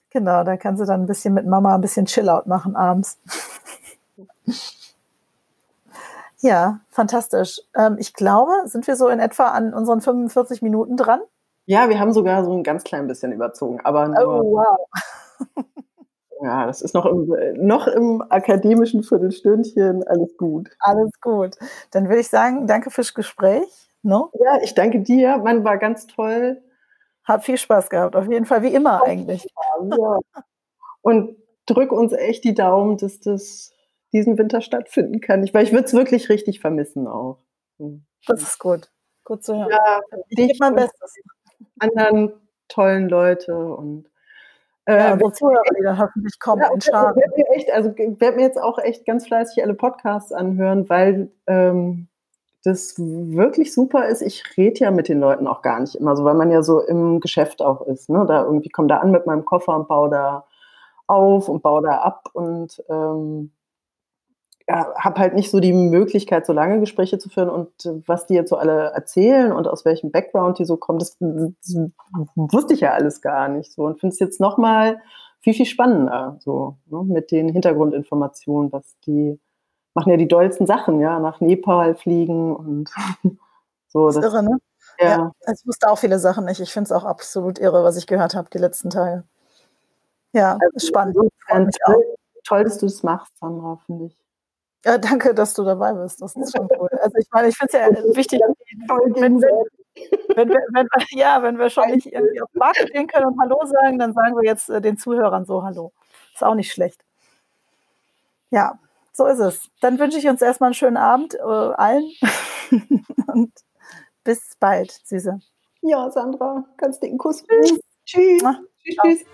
Genau, da kann sie dann ein bisschen mit Mama ein bisschen Chillout machen abends. Ja, fantastisch. Ähm, ich glaube, sind wir so in etwa an unseren 45 Minuten dran? Ja, wir haben sogar so ein ganz klein bisschen überzogen, aber nur, oh, wow. ja, das ist noch im, noch im akademischen Viertelstündchen. Alles gut. Alles gut. Dann würde ich sagen, danke fürs Gespräch. No? Ne? Ja, ich danke dir. Man war ganz toll. Hat viel Spaß gehabt, auf jeden Fall, wie immer eigentlich. Ja. Und drück uns echt die Daumen, dass das diesen Winter stattfinden kann. Ich, weil ich würde es wirklich richtig vermissen auch. Das ist gut. Gut zu hören. Ja, ich gebe mein Bestes. Anderen tollen Leute und äh, ja, die Zuhörer, die dann hoffentlich kommen ja, in Scharen. Ich werde mir, also, werd mir jetzt auch echt ganz fleißig alle Podcasts anhören, weil ähm, das wirklich super ist. Ich rede ja mit den Leuten auch gar nicht immer so, weil man ja so im Geschäft auch ist. Ne? Da irgendwie komme da an mit meinem Koffer und baue da auf und baue da ab und ähm, ja, habe halt nicht so die Möglichkeit, so lange Gespräche zu führen und was die jetzt so alle erzählen und aus welchem Background die so kommen, das, das wusste ich ja alles gar nicht so und finde es jetzt nochmal viel, viel spannender, so ne, mit den Hintergrundinformationen, was die machen ja die dollsten Sachen, ja, nach Nepal fliegen und so. Das ist irre, ne? Ja. ja. Ich wusste auch viele Sachen nicht. Ich finde es auch absolut irre, was ich gehört habe die letzten Tage. Ja, also, spannend. Toll, toll, dass du das machst, Sandra, finde ich. Ja, danke, dass du dabei bist. Das ist schon cool. Also ich meine, ich finde es ja wichtig, wenn, wenn, wenn, wir, wenn, ja, wenn wir schon nicht irgendwie auf den Markt gehen können und Hallo sagen, dann sagen wir jetzt äh, den Zuhörern so Hallo. Ist auch nicht schlecht. Ja, so ist es. Dann wünsche ich uns erstmal einen schönen Abend äh, allen und bis bald, Süße. Ja, Sandra, ganz dicken Kuss. Tschüss. Tschüss. tschüss. tschüss.